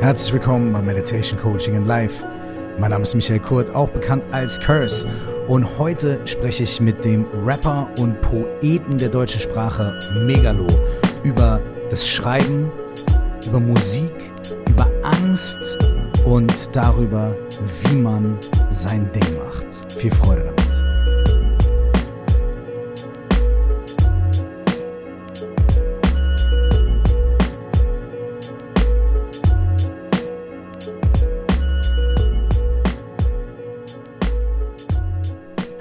Herzlich willkommen bei Meditation Coaching in Life. Mein Name ist Michael Kurt, auch bekannt als Curse. Und heute spreche ich mit dem Rapper und Poeten der deutschen Sprache Megalo über das Schreiben, über Musik, über Angst und darüber, wie man sein Ding macht. Viel Freude damit.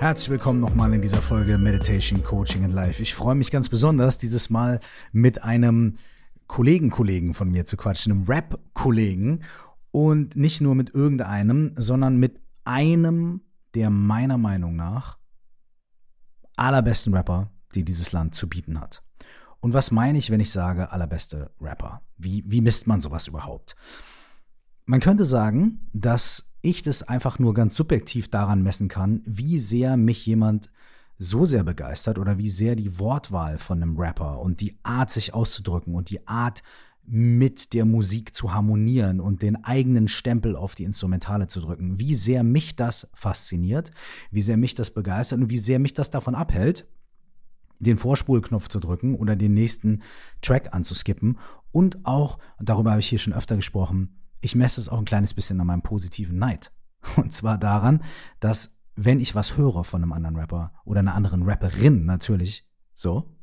Herzlich willkommen nochmal in dieser Folge Meditation, Coaching in Life. Ich freue mich ganz besonders, dieses Mal mit einem Kollegen-Kollegen von mir zu quatschen, einem Rap-Kollegen. Und nicht nur mit irgendeinem, sondern mit einem der meiner Meinung nach allerbesten Rapper, die dieses Land zu bieten hat. Und was meine ich, wenn ich sage allerbeste Rapper? Wie, wie misst man sowas überhaupt? Man könnte sagen, dass ich das einfach nur ganz subjektiv daran messen kann, wie sehr mich jemand so sehr begeistert oder wie sehr die Wortwahl von einem Rapper und die Art, sich auszudrücken und die Art, mit der Musik zu harmonieren und den eigenen Stempel auf die Instrumentale zu drücken, wie sehr mich das fasziniert, wie sehr mich das begeistert und wie sehr mich das davon abhält, den Vorspulknopf zu drücken oder den nächsten Track anzuskippen. Und auch, darüber habe ich hier schon öfter gesprochen, ich messe es auch ein kleines bisschen an meinem positiven Neid. Und zwar daran, dass wenn ich was höre von einem anderen Rapper oder einer anderen Rapperin natürlich, so,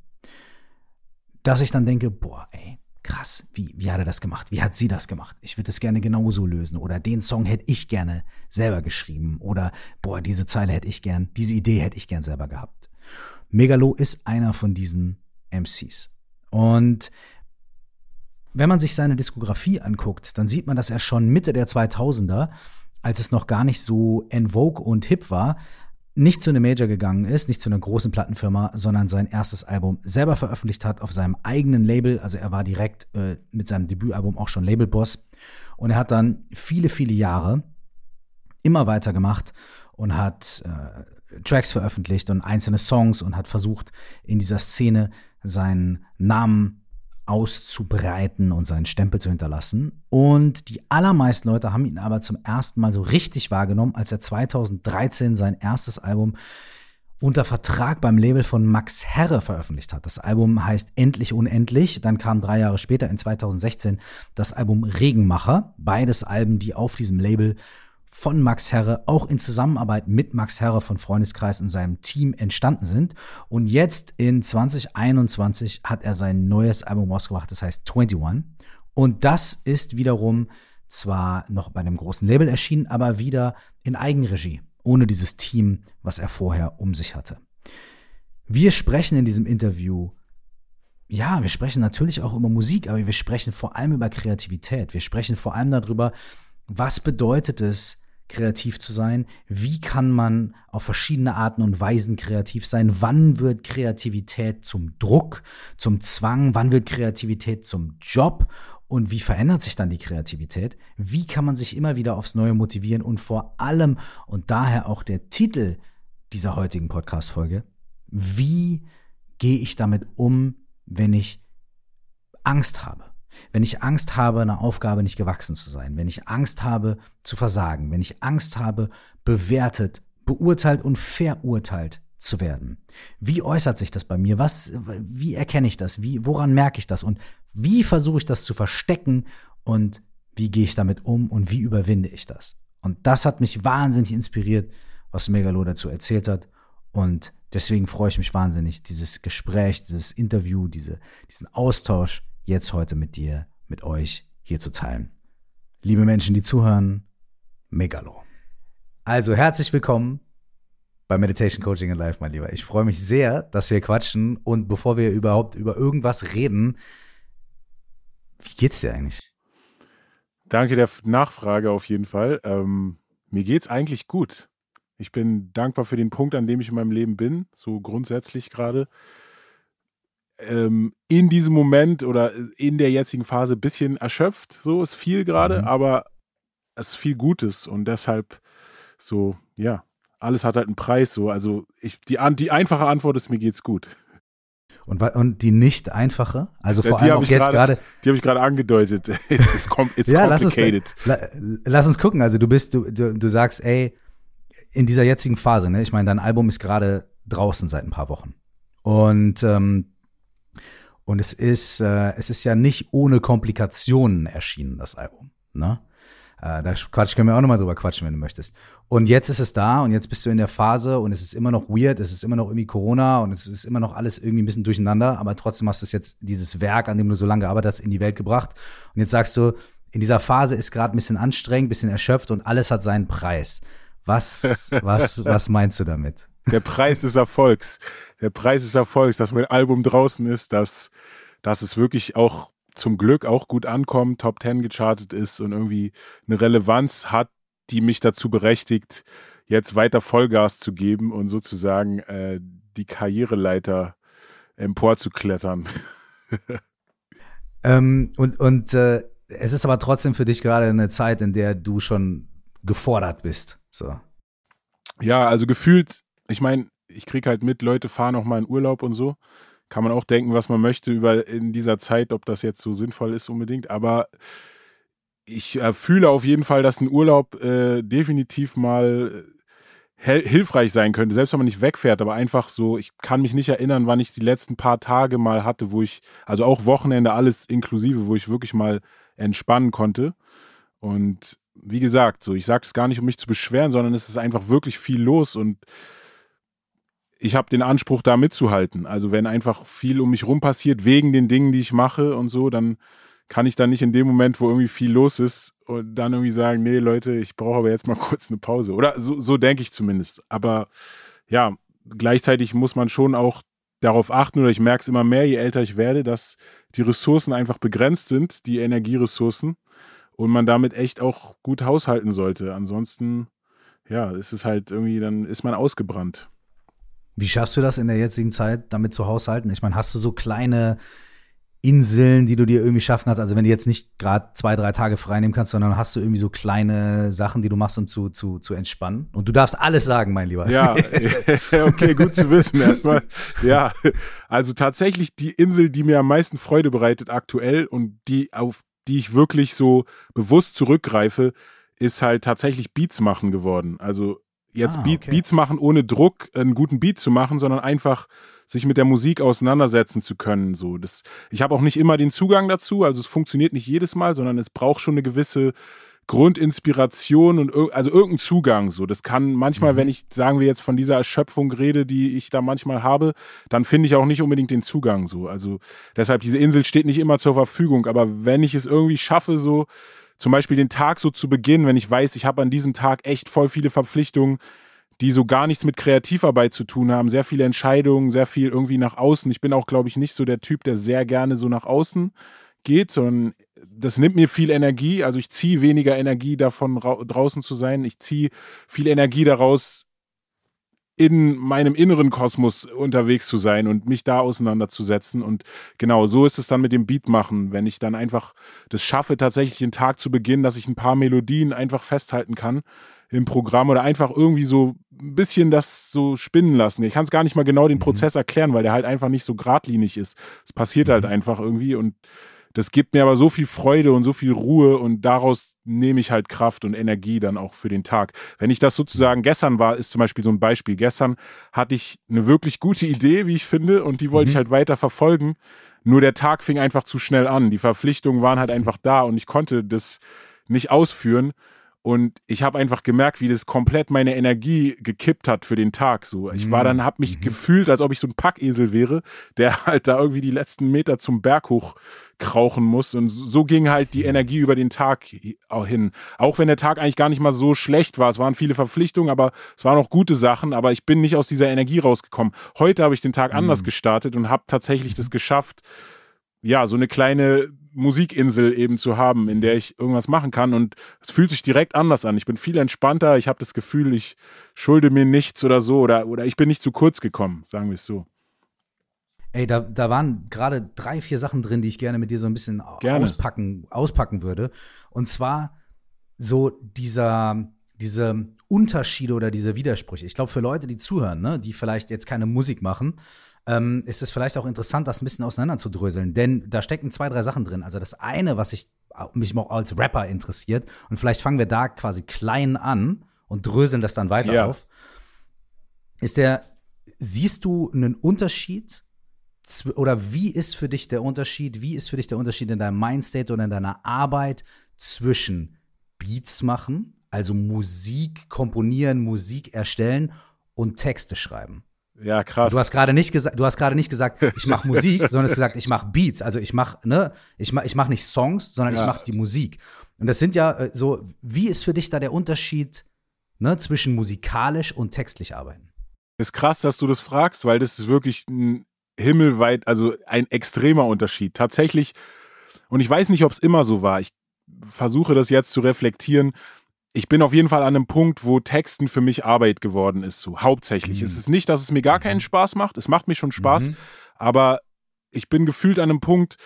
dass ich dann denke, boah, ey, krass, wie, wie hat er das gemacht? Wie hat sie das gemacht? Ich würde es gerne genauso lösen. Oder den Song hätte ich gerne selber geschrieben. Oder, boah, diese Zeile hätte ich gern, diese Idee hätte ich gern selber gehabt. Megalo ist einer von diesen MCs. Und wenn man sich seine Diskografie anguckt, dann sieht man, dass er schon Mitte der 2000er, als es noch gar nicht so en vogue und hip war, nicht zu einem Major gegangen ist, nicht zu einer großen Plattenfirma, sondern sein erstes Album selber veröffentlicht hat auf seinem eigenen Label. Also er war direkt äh, mit seinem Debütalbum auch schon Labelboss. Und er hat dann viele, viele Jahre immer weiter gemacht und hat äh, Tracks veröffentlicht und einzelne Songs und hat versucht, in dieser Szene seinen Namen auszubreiten und seinen Stempel zu hinterlassen. Und die allermeisten Leute haben ihn aber zum ersten Mal so richtig wahrgenommen, als er 2013 sein erstes Album unter Vertrag beim Label von Max Herre veröffentlicht hat. Das Album heißt Endlich Unendlich. Dann kam drei Jahre später, in 2016, das Album Regenmacher. Beides Alben, die auf diesem Label von Max Herre, auch in Zusammenarbeit mit Max Herre von Freundeskreis und seinem Team entstanden sind. Und jetzt in 2021 hat er sein neues Album rausgebracht, das heißt 21. Und das ist wiederum zwar noch bei einem großen Label erschienen, aber wieder in Eigenregie, ohne dieses Team, was er vorher um sich hatte. Wir sprechen in diesem Interview ja, wir sprechen natürlich auch über Musik, aber wir sprechen vor allem über Kreativität. Wir sprechen vor allem darüber, was bedeutet es, kreativ zu sein? Wie kann man auf verschiedene Arten und Weisen kreativ sein? Wann wird Kreativität zum Druck, zum Zwang? Wann wird Kreativität zum Job? Und wie verändert sich dann die Kreativität? Wie kann man sich immer wieder aufs Neue motivieren? Und vor allem, und daher auch der Titel dieser heutigen Podcast-Folge, wie gehe ich damit um, wenn ich Angst habe? Wenn ich Angst habe, einer Aufgabe nicht gewachsen zu sein, wenn ich Angst habe zu versagen, wenn ich Angst habe, bewertet, beurteilt und verurteilt zu werden. Wie äußert sich das bei mir? Was, wie erkenne ich das? Wie, woran merke ich das? Und wie versuche ich das zu verstecken? Und wie gehe ich damit um? Und wie überwinde ich das? Und das hat mich wahnsinnig inspiriert, was Megalo dazu erzählt hat. Und deswegen freue ich mich wahnsinnig, dieses Gespräch, dieses Interview, diese, diesen Austausch jetzt heute mit dir, mit euch hier zu teilen. Liebe Menschen, die zuhören, Megalo. Also herzlich willkommen bei Meditation Coaching in Life, mein Lieber. Ich freue mich sehr, dass wir quatschen und bevor wir überhaupt über irgendwas reden, wie geht's dir eigentlich? Danke der Nachfrage auf jeden Fall. Ähm, mir geht's eigentlich gut. Ich bin dankbar für den Punkt, an dem ich in meinem Leben bin, so grundsätzlich gerade ähm, in diesem Moment oder in der jetzigen Phase ein bisschen erschöpft. So ist viel gerade, mhm. aber es ist viel Gutes und deshalb so, ja, alles hat halt einen Preis. So, also ich, die, die einfache Antwort ist, mir geht's gut. Und, und die nicht einfache? Also vor die allem auch jetzt gerade. Die habe ich gerade angedeutet. It's, it's, com it's ja, complicated. Lass uns, lass uns gucken. Also du bist, du, du, du sagst, ey, in dieser jetzigen Phase, ne? Ich meine, dein Album ist gerade draußen seit ein paar Wochen. Und, ähm, und es ist, äh, es ist ja nicht ohne Komplikationen erschienen, das Album. Ne? Äh, da Quatsch, können wir auch nochmal drüber quatschen, wenn du möchtest. Und jetzt ist es da und jetzt bist du in der Phase und es ist immer noch weird, es ist immer noch irgendwie Corona und es ist immer noch alles irgendwie ein bisschen durcheinander, aber trotzdem hast du es jetzt, dieses Werk, an dem du so lange gearbeitet hast, in die Welt gebracht. Und jetzt sagst du, in dieser Phase ist gerade ein bisschen anstrengend, ein bisschen erschöpft und alles hat seinen Preis. Was, was, was meinst du damit? Der Preis des Erfolgs. Der Preis des Erfolgs, dass mein Album draußen ist, dass, dass es wirklich auch zum Glück auch gut ankommt, Top 10 gechartet ist und irgendwie eine Relevanz hat, die mich dazu berechtigt, jetzt weiter Vollgas zu geben und sozusagen äh, die Karriereleiter emporzuklettern. ähm, und und äh, es ist aber trotzdem für dich gerade eine Zeit, in der du schon gefordert bist. So. Ja, also gefühlt, ich meine, ich krieg halt mit, Leute fahren auch mal in Urlaub und so kann man auch denken, was man möchte über in dieser Zeit, ob das jetzt so sinnvoll ist unbedingt. Aber ich äh, fühle auf jeden Fall, dass ein Urlaub äh, definitiv mal äh, hilfreich sein könnte, selbst wenn man nicht wegfährt, aber einfach so, ich kann mich nicht erinnern, wann ich die letzten paar Tage mal hatte, wo ich, also auch Wochenende, alles inklusive, wo ich wirklich mal entspannen konnte. Und wie gesagt, so, ich sage es gar nicht, um mich zu beschweren, sondern es ist einfach wirklich viel los und ich habe den Anspruch, da mitzuhalten. Also wenn einfach viel um mich rum passiert, wegen den Dingen, die ich mache und so, dann kann ich dann nicht in dem Moment, wo irgendwie viel los ist, und dann irgendwie sagen, nee, Leute, ich brauche aber jetzt mal kurz eine Pause. Oder so, so denke ich zumindest. Aber ja, gleichzeitig muss man schon auch darauf achten, oder ich merke es immer mehr, je älter ich werde, dass die Ressourcen einfach begrenzt sind, die Energieressourcen, und man damit echt auch gut haushalten sollte. Ansonsten, ja, ist es halt irgendwie, dann ist man ausgebrannt. Wie schaffst du das in der jetzigen Zeit, damit zu haushalten? Ich meine, hast du so kleine Inseln, die du dir irgendwie schaffen kannst? Also wenn du jetzt nicht gerade zwei, drei Tage frei nehmen kannst, sondern hast du irgendwie so kleine Sachen, die du machst, um zu, zu, zu entspannen? Und du darfst alles sagen, mein Lieber. Ja, okay, gut zu wissen erstmal. Ja, also tatsächlich die Insel, die mir am meisten Freude bereitet aktuell und die auf die ich wirklich so bewusst zurückgreife, ist halt tatsächlich Beats machen geworden. Also jetzt ah, okay. Beats machen ohne Druck, einen guten Beat zu machen, sondern einfach sich mit der Musik auseinandersetzen zu können. So, das, ich habe auch nicht immer den Zugang dazu, also es funktioniert nicht jedes Mal, sondern es braucht schon eine gewisse Grundinspiration und also irgendein Zugang. So, das kann manchmal, mhm. wenn ich sagen wir jetzt von dieser Erschöpfung rede, die ich da manchmal habe, dann finde ich auch nicht unbedingt den Zugang. So, also deshalb diese Insel steht nicht immer zur Verfügung, aber wenn ich es irgendwie schaffe, so zum Beispiel den Tag so zu beginnen, wenn ich weiß, ich habe an diesem Tag echt voll viele Verpflichtungen, die so gar nichts mit Kreativarbeit zu tun haben, sehr viele Entscheidungen, sehr viel irgendwie nach außen. Ich bin auch, glaube ich, nicht so der Typ, der sehr gerne so nach außen geht, sondern das nimmt mir viel Energie. Also ich ziehe weniger Energie davon, draußen zu sein. Ich ziehe viel Energie daraus, in meinem inneren Kosmos unterwegs zu sein und mich da auseinanderzusetzen. Und genau so ist es dann mit dem Beat machen, wenn ich dann einfach das schaffe, tatsächlich den Tag zu beginnen, dass ich ein paar Melodien einfach festhalten kann im Programm oder einfach irgendwie so ein bisschen das so spinnen lassen. Ich kann es gar nicht mal genau den mhm. Prozess erklären, weil der halt einfach nicht so geradlinig ist. Es passiert halt mhm. einfach irgendwie und das gibt mir aber so viel Freude und so viel Ruhe und daraus nehme ich halt Kraft und Energie dann auch für den Tag. Wenn ich das sozusagen gestern war, ist zum Beispiel so ein Beispiel. Gestern hatte ich eine wirklich gute Idee, wie ich finde, und die wollte mhm. ich halt weiter verfolgen. Nur der Tag fing einfach zu schnell an. Die Verpflichtungen waren halt einfach da und ich konnte das nicht ausführen. Und ich habe einfach gemerkt, wie das komplett meine Energie gekippt hat für den Tag. So, ich war dann, habe mich mhm. gefühlt, als ob ich so ein Packesel wäre, der halt da irgendwie die letzten Meter zum Berg hoch krauchen muss. Und so ging halt die Energie über den Tag hin. Auch wenn der Tag eigentlich gar nicht mal so schlecht war. Es waren viele Verpflichtungen, aber es waren auch gute Sachen. Aber ich bin nicht aus dieser Energie rausgekommen. Heute habe ich den Tag anders mhm. gestartet und habe tatsächlich das geschafft, ja, so eine kleine Musikinsel eben zu haben, in der ich irgendwas machen kann. Und es fühlt sich direkt anders an. Ich bin viel entspannter. Ich habe das Gefühl, ich schulde mir nichts oder so. Oder, oder ich bin nicht zu kurz gekommen, sagen wir es so. Ey, da, da waren gerade drei, vier Sachen drin, die ich gerne mit dir so ein bisschen gerne. auspacken, auspacken würde. Und zwar so dieser, diese Unterschiede oder diese Widersprüche. Ich glaube, für Leute, die zuhören, ne, die vielleicht jetzt keine Musik machen, ähm, ist es vielleicht auch interessant, das ein bisschen auseinanderzudröseln. Denn da stecken zwei, drei Sachen drin. Also das eine, was ich, mich auch als Rapper interessiert, und vielleicht fangen wir da quasi klein an und dröseln das dann weiter ja. auf, ist der, siehst du einen Unterschied oder wie ist für dich der Unterschied, wie ist für dich der Unterschied in deinem Mindstate oder in deiner Arbeit zwischen Beats machen, also Musik komponieren, Musik erstellen und Texte schreiben? Ja, krass. Du hast gerade nicht gesagt, du hast gerade nicht gesagt, ich mache Musik, sondern du hast gesagt, ich mache Beats. Also ich mache, ne, ich mache, ich mache nicht Songs, sondern ja. ich mache die Musik. Und das sind ja äh, so, wie ist für dich da der Unterschied ne, zwischen musikalisch und textlich arbeiten? Ist krass, dass du das fragst, weil das ist wirklich ein himmelweit, also ein extremer Unterschied. Tatsächlich, und ich weiß nicht, ob es immer so war. Ich versuche das jetzt zu reflektieren ich bin auf jeden Fall an einem Punkt, wo Texten für mich Arbeit geworden ist, so hauptsächlich. Mhm. Es ist nicht, dass es mir gar keinen mhm. Spaß macht. Es macht mir schon Spaß, mhm. aber ich bin gefühlt an einem Punkt,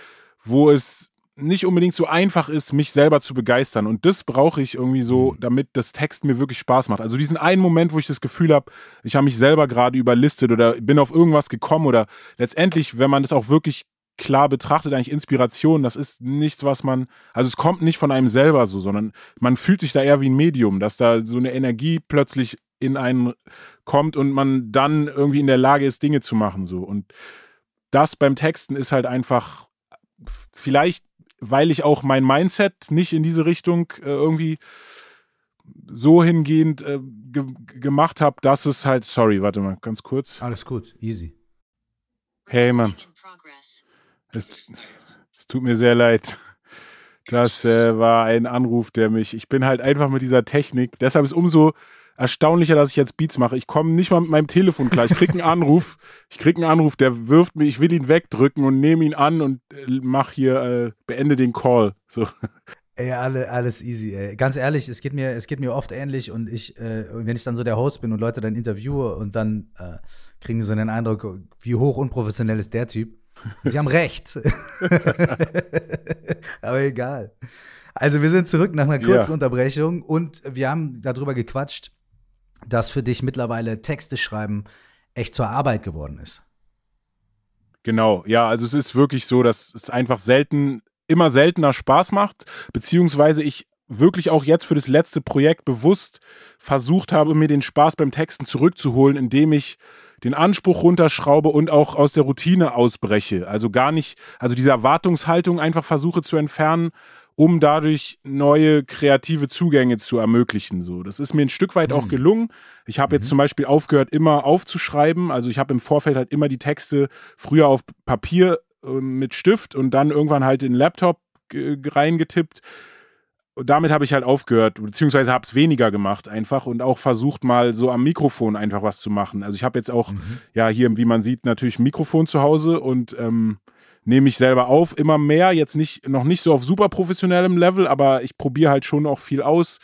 wo es nicht unbedingt so einfach ist, mich selber zu begeistern. Und das brauche ich irgendwie so, mhm. damit das Text mir wirklich Spaß macht. Also diesen einen Moment, wo ich das Gefühl habe, ich habe mich selber gerade überlistet oder bin auf irgendwas gekommen oder letztendlich, wenn man das auch wirklich klar betrachtet eigentlich Inspiration. Das ist nichts, was man, also es kommt nicht von einem selber so, sondern man fühlt sich da eher wie ein Medium, dass da so eine Energie plötzlich in einen kommt und man dann irgendwie in der Lage ist, Dinge zu machen so. Und das beim Texten ist halt einfach vielleicht, weil ich auch mein Mindset nicht in diese Richtung äh, irgendwie so hingehend äh, ge gemacht habe, dass es halt, sorry, warte mal, ganz kurz. Alles gut, easy. Hey, Mann. Es, es tut mir sehr leid. Das äh, war ein Anruf, der mich. Ich bin halt einfach mit dieser Technik. Deshalb ist umso erstaunlicher, dass ich jetzt Beats mache. Ich komme nicht mal mit meinem Telefon klar. Ich kriege einen Anruf. Ich kriege einen Anruf, der wirft mich. Ich will ihn wegdrücken und nehme ihn an und äh, mach hier äh, beende den Call. So. Ey, alle, alles easy, ey. Ganz ehrlich, es geht mir, es geht mir oft ähnlich und ich, äh, wenn ich dann so der Host bin und Leute dann interviewe und dann äh, kriegen so den Eindruck, wie hoch unprofessionell ist der Typ. Sie haben recht. Aber egal. Also wir sind zurück nach einer kurzen ja. Unterbrechung und wir haben darüber gequatscht, dass für dich mittlerweile Texte schreiben echt zur Arbeit geworden ist. Genau, ja, also es ist wirklich so, dass es einfach selten, immer seltener Spaß macht, beziehungsweise ich wirklich auch jetzt für das letzte Projekt bewusst versucht habe, mir den Spaß beim Texten zurückzuholen, indem ich den Anspruch runterschraube und auch aus der Routine ausbreche. Also gar nicht, also diese Erwartungshaltung einfach versuche zu entfernen, um dadurch neue kreative Zugänge zu ermöglichen. So, das ist mir ein Stück weit mhm. auch gelungen. Ich habe jetzt mhm. zum Beispiel aufgehört, immer aufzuschreiben. Also ich habe im Vorfeld halt immer die Texte früher auf Papier äh, mit Stift und dann irgendwann halt in den Laptop reingetippt damit habe ich halt aufgehört, beziehungsweise habe es weniger gemacht einfach und auch versucht mal so am Mikrofon einfach was zu machen. Also ich habe jetzt auch, mhm. ja, hier, wie man sieht, natürlich ein Mikrofon zu Hause und ähm, nehme ich selber auf, immer mehr, jetzt nicht, noch nicht so auf super professionellem Level, aber ich probiere halt schon auch viel aus.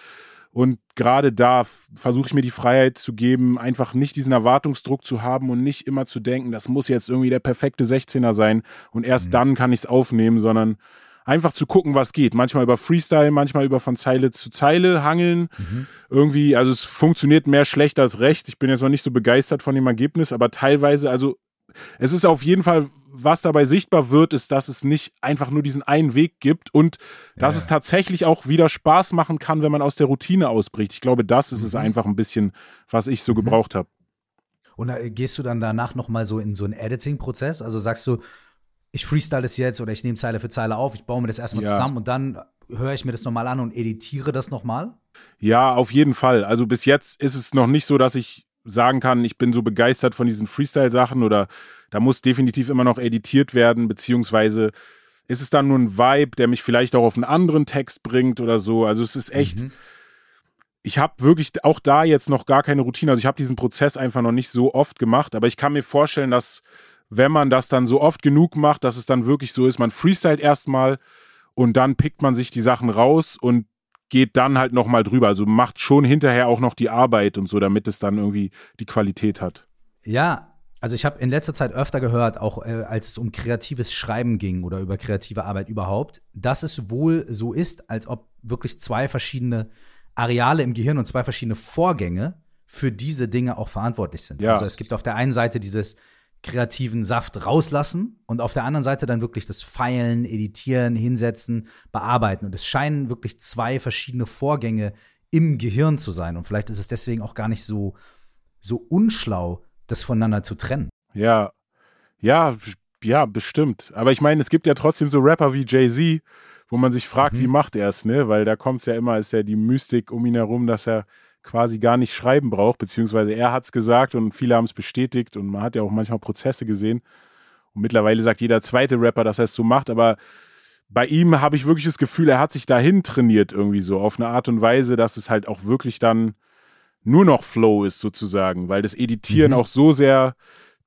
Und gerade da versuche ich mir die Freiheit zu geben, einfach nicht diesen Erwartungsdruck zu haben und nicht immer zu denken, das muss jetzt irgendwie der perfekte 16er sein und erst mhm. dann kann ich es aufnehmen, sondern einfach zu gucken, was geht. Manchmal über Freestyle, manchmal über von Zeile zu Zeile hangeln. Mhm. Irgendwie, also es funktioniert mehr schlecht als recht. Ich bin jetzt noch nicht so begeistert von dem Ergebnis, aber teilweise, also es ist auf jeden Fall, was dabei sichtbar wird, ist, dass es nicht einfach nur diesen einen Weg gibt und dass ja. es tatsächlich auch wieder Spaß machen kann, wenn man aus der Routine ausbricht. Ich glaube, das ist mhm. es einfach ein bisschen, was ich so mhm. gebraucht habe. Und äh, gehst du dann danach nochmal so in so einen Editing-Prozess? Also sagst du, ich freestyle das jetzt oder ich nehme Zeile für Zeile auf, ich baue mir das erstmal ja. zusammen und dann höre ich mir das nochmal an und editiere das nochmal? Ja, auf jeden Fall. Also bis jetzt ist es noch nicht so, dass ich sagen kann, ich bin so begeistert von diesen Freestyle-Sachen oder da muss definitiv immer noch editiert werden, beziehungsweise ist es dann nur ein Vibe, der mich vielleicht auch auf einen anderen Text bringt oder so. Also es ist echt. Mhm. Ich habe wirklich auch da jetzt noch gar keine Routine. Also ich habe diesen Prozess einfach noch nicht so oft gemacht, aber ich kann mir vorstellen, dass wenn man das dann so oft genug macht, dass es dann wirklich so ist, man freestylt erstmal und dann pickt man sich die Sachen raus und geht dann halt nochmal drüber. Also macht schon hinterher auch noch die Arbeit und so, damit es dann irgendwie die Qualität hat. Ja, also ich habe in letzter Zeit öfter gehört, auch äh, als es um kreatives Schreiben ging oder über kreative Arbeit überhaupt, dass es wohl so ist, als ob wirklich zwei verschiedene Areale im Gehirn und zwei verschiedene Vorgänge für diese Dinge auch verantwortlich sind. Ja. Also es gibt auf der einen Seite dieses kreativen Saft rauslassen und auf der anderen Seite dann wirklich das Feilen, Editieren, Hinsetzen, Bearbeiten. Und es scheinen wirklich zwei verschiedene Vorgänge im Gehirn zu sein. Und vielleicht ist es deswegen auch gar nicht so, so unschlau, das voneinander zu trennen. Ja, ja, ja, bestimmt. Aber ich meine, es gibt ja trotzdem so Rapper wie Jay-Z, wo man sich fragt, mhm. wie macht er es, ne? Weil da kommt es ja immer, ist ja die Mystik um ihn herum, dass er quasi gar nicht schreiben braucht, beziehungsweise er hat es gesagt und viele haben es bestätigt und man hat ja auch manchmal Prozesse gesehen. Und mittlerweile sagt jeder zweite Rapper, dass er es so macht, aber bei ihm habe ich wirklich das Gefühl, er hat sich dahin trainiert irgendwie so auf eine Art und Weise, dass es halt auch wirklich dann nur noch Flow ist sozusagen, weil das Editieren mhm. auch so sehr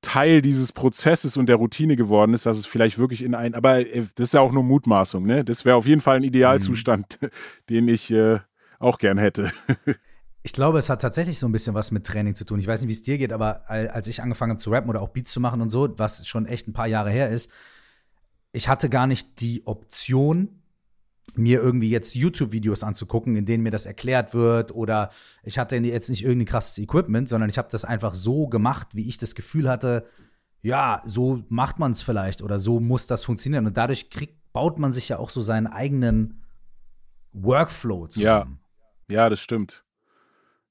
Teil dieses Prozesses und der Routine geworden ist, dass es vielleicht wirklich in ein, aber äh, das ist ja auch nur Mutmaßung, ne? Das wäre auf jeden Fall ein Idealzustand, mhm. den ich äh, auch gern hätte. ich glaube, es hat tatsächlich so ein bisschen was mit Training zu tun. Ich weiß nicht, wie es dir geht, aber als ich angefangen habe zu rappen oder auch Beats zu machen und so, was schon echt ein paar Jahre her ist, ich hatte gar nicht die Option, mir irgendwie jetzt YouTube-Videos anzugucken, in denen mir das erklärt wird oder ich hatte jetzt nicht irgendwie krasses Equipment, sondern ich habe das einfach so gemacht, wie ich das Gefühl hatte, ja, so macht man es vielleicht oder so muss das funktionieren und dadurch kriegt, baut man sich ja auch so seinen eigenen Workflow zusammen. Ja, ja das stimmt.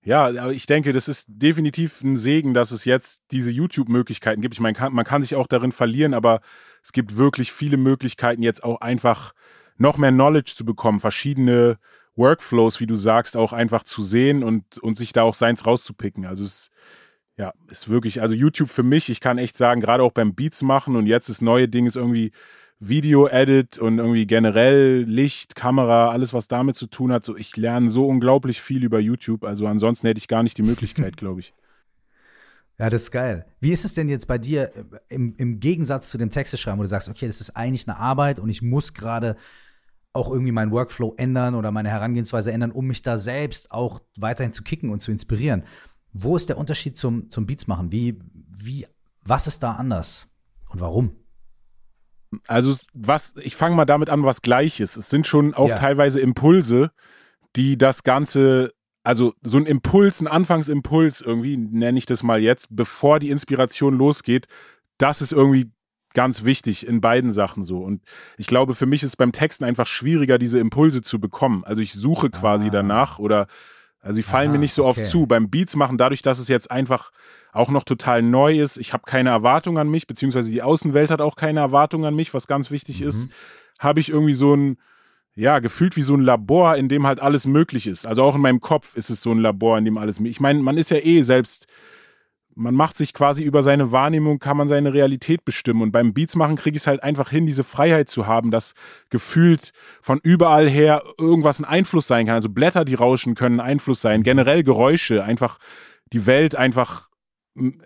Ja, ich denke, das ist definitiv ein Segen, dass es jetzt diese YouTube-Möglichkeiten gibt. Ich meine, man kann sich auch darin verlieren, aber es gibt wirklich viele Möglichkeiten, jetzt auch einfach noch mehr Knowledge zu bekommen, verschiedene Workflows, wie du sagst, auch einfach zu sehen und, und sich da auch seins rauszupicken. Also es ja, ist wirklich, also YouTube für mich, ich kann echt sagen, gerade auch beim Beats machen und jetzt das neue Ding ist irgendwie Video-Edit und irgendwie generell Licht, Kamera, alles, was damit zu tun hat. So, ich lerne so unglaublich viel über YouTube. Also ansonsten hätte ich gar nicht die Möglichkeit, glaube ich. Ja, das ist geil. Wie ist es denn jetzt bei dir äh, im, im Gegensatz zu dem Texteschreiben, wo du sagst, okay, das ist eigentlich eine Arbeit und ich muss gerade auch irgendwie meinen Workflow ändern oder meine Herangehensweise ändern, um mich da selbst auch weiterhin zu kicken und zu inspirieren. Wo ist der Unterschied zum, zum Beats machen? Wie, wie, was ist da anders und warum? Also, was, ich fange mal damit an, was gleich ist. Es sind schon auch ja. teilweise Impulse, die das Ganze, also so ein Impuls, ein Anfangsimpuls irgendwie, nenne ich das mal jetzt, bevor die Inspiration losgeht, das ist irgendwie ganz wichtig in beiden Sachen so. Und ich glaube, für mich ist beim Texten einfach schwieriger, diese Impulse zu bekommen. Also ich suche quasi ah. danach oder also sie fallen ah, mir nicht so okay. oft zu. Beim Beats machen, dadurch, dass es jetzt einfach auch noch total neu ist, ich habe keine Erwartung an mich, beziehungsweise die Außenwelt hat auch keine Erwartung an mich, was ganz wichtig mhm. ist, habe ich irgendwie so ein, ja, gefühlt wie so ein Labor, in dem halt alles möglich ist. Also auch in meinem Kopf ist es so ein Labor, in dem alles. Ich meine, man ist ja eh selbst man macht sich quasi über seine Wahrnehmung, kann man seine Realität bestimmen. Und beim Beats machen kriege ich es halt einfach hin, diese Freiheit zu haben, dass gefühlt von überall her irgendwas ein Einfluss sein kann. Also Blätter, die rauschen, können ein Einfluss sein. Generell Geräusche, einfach die Welt einfach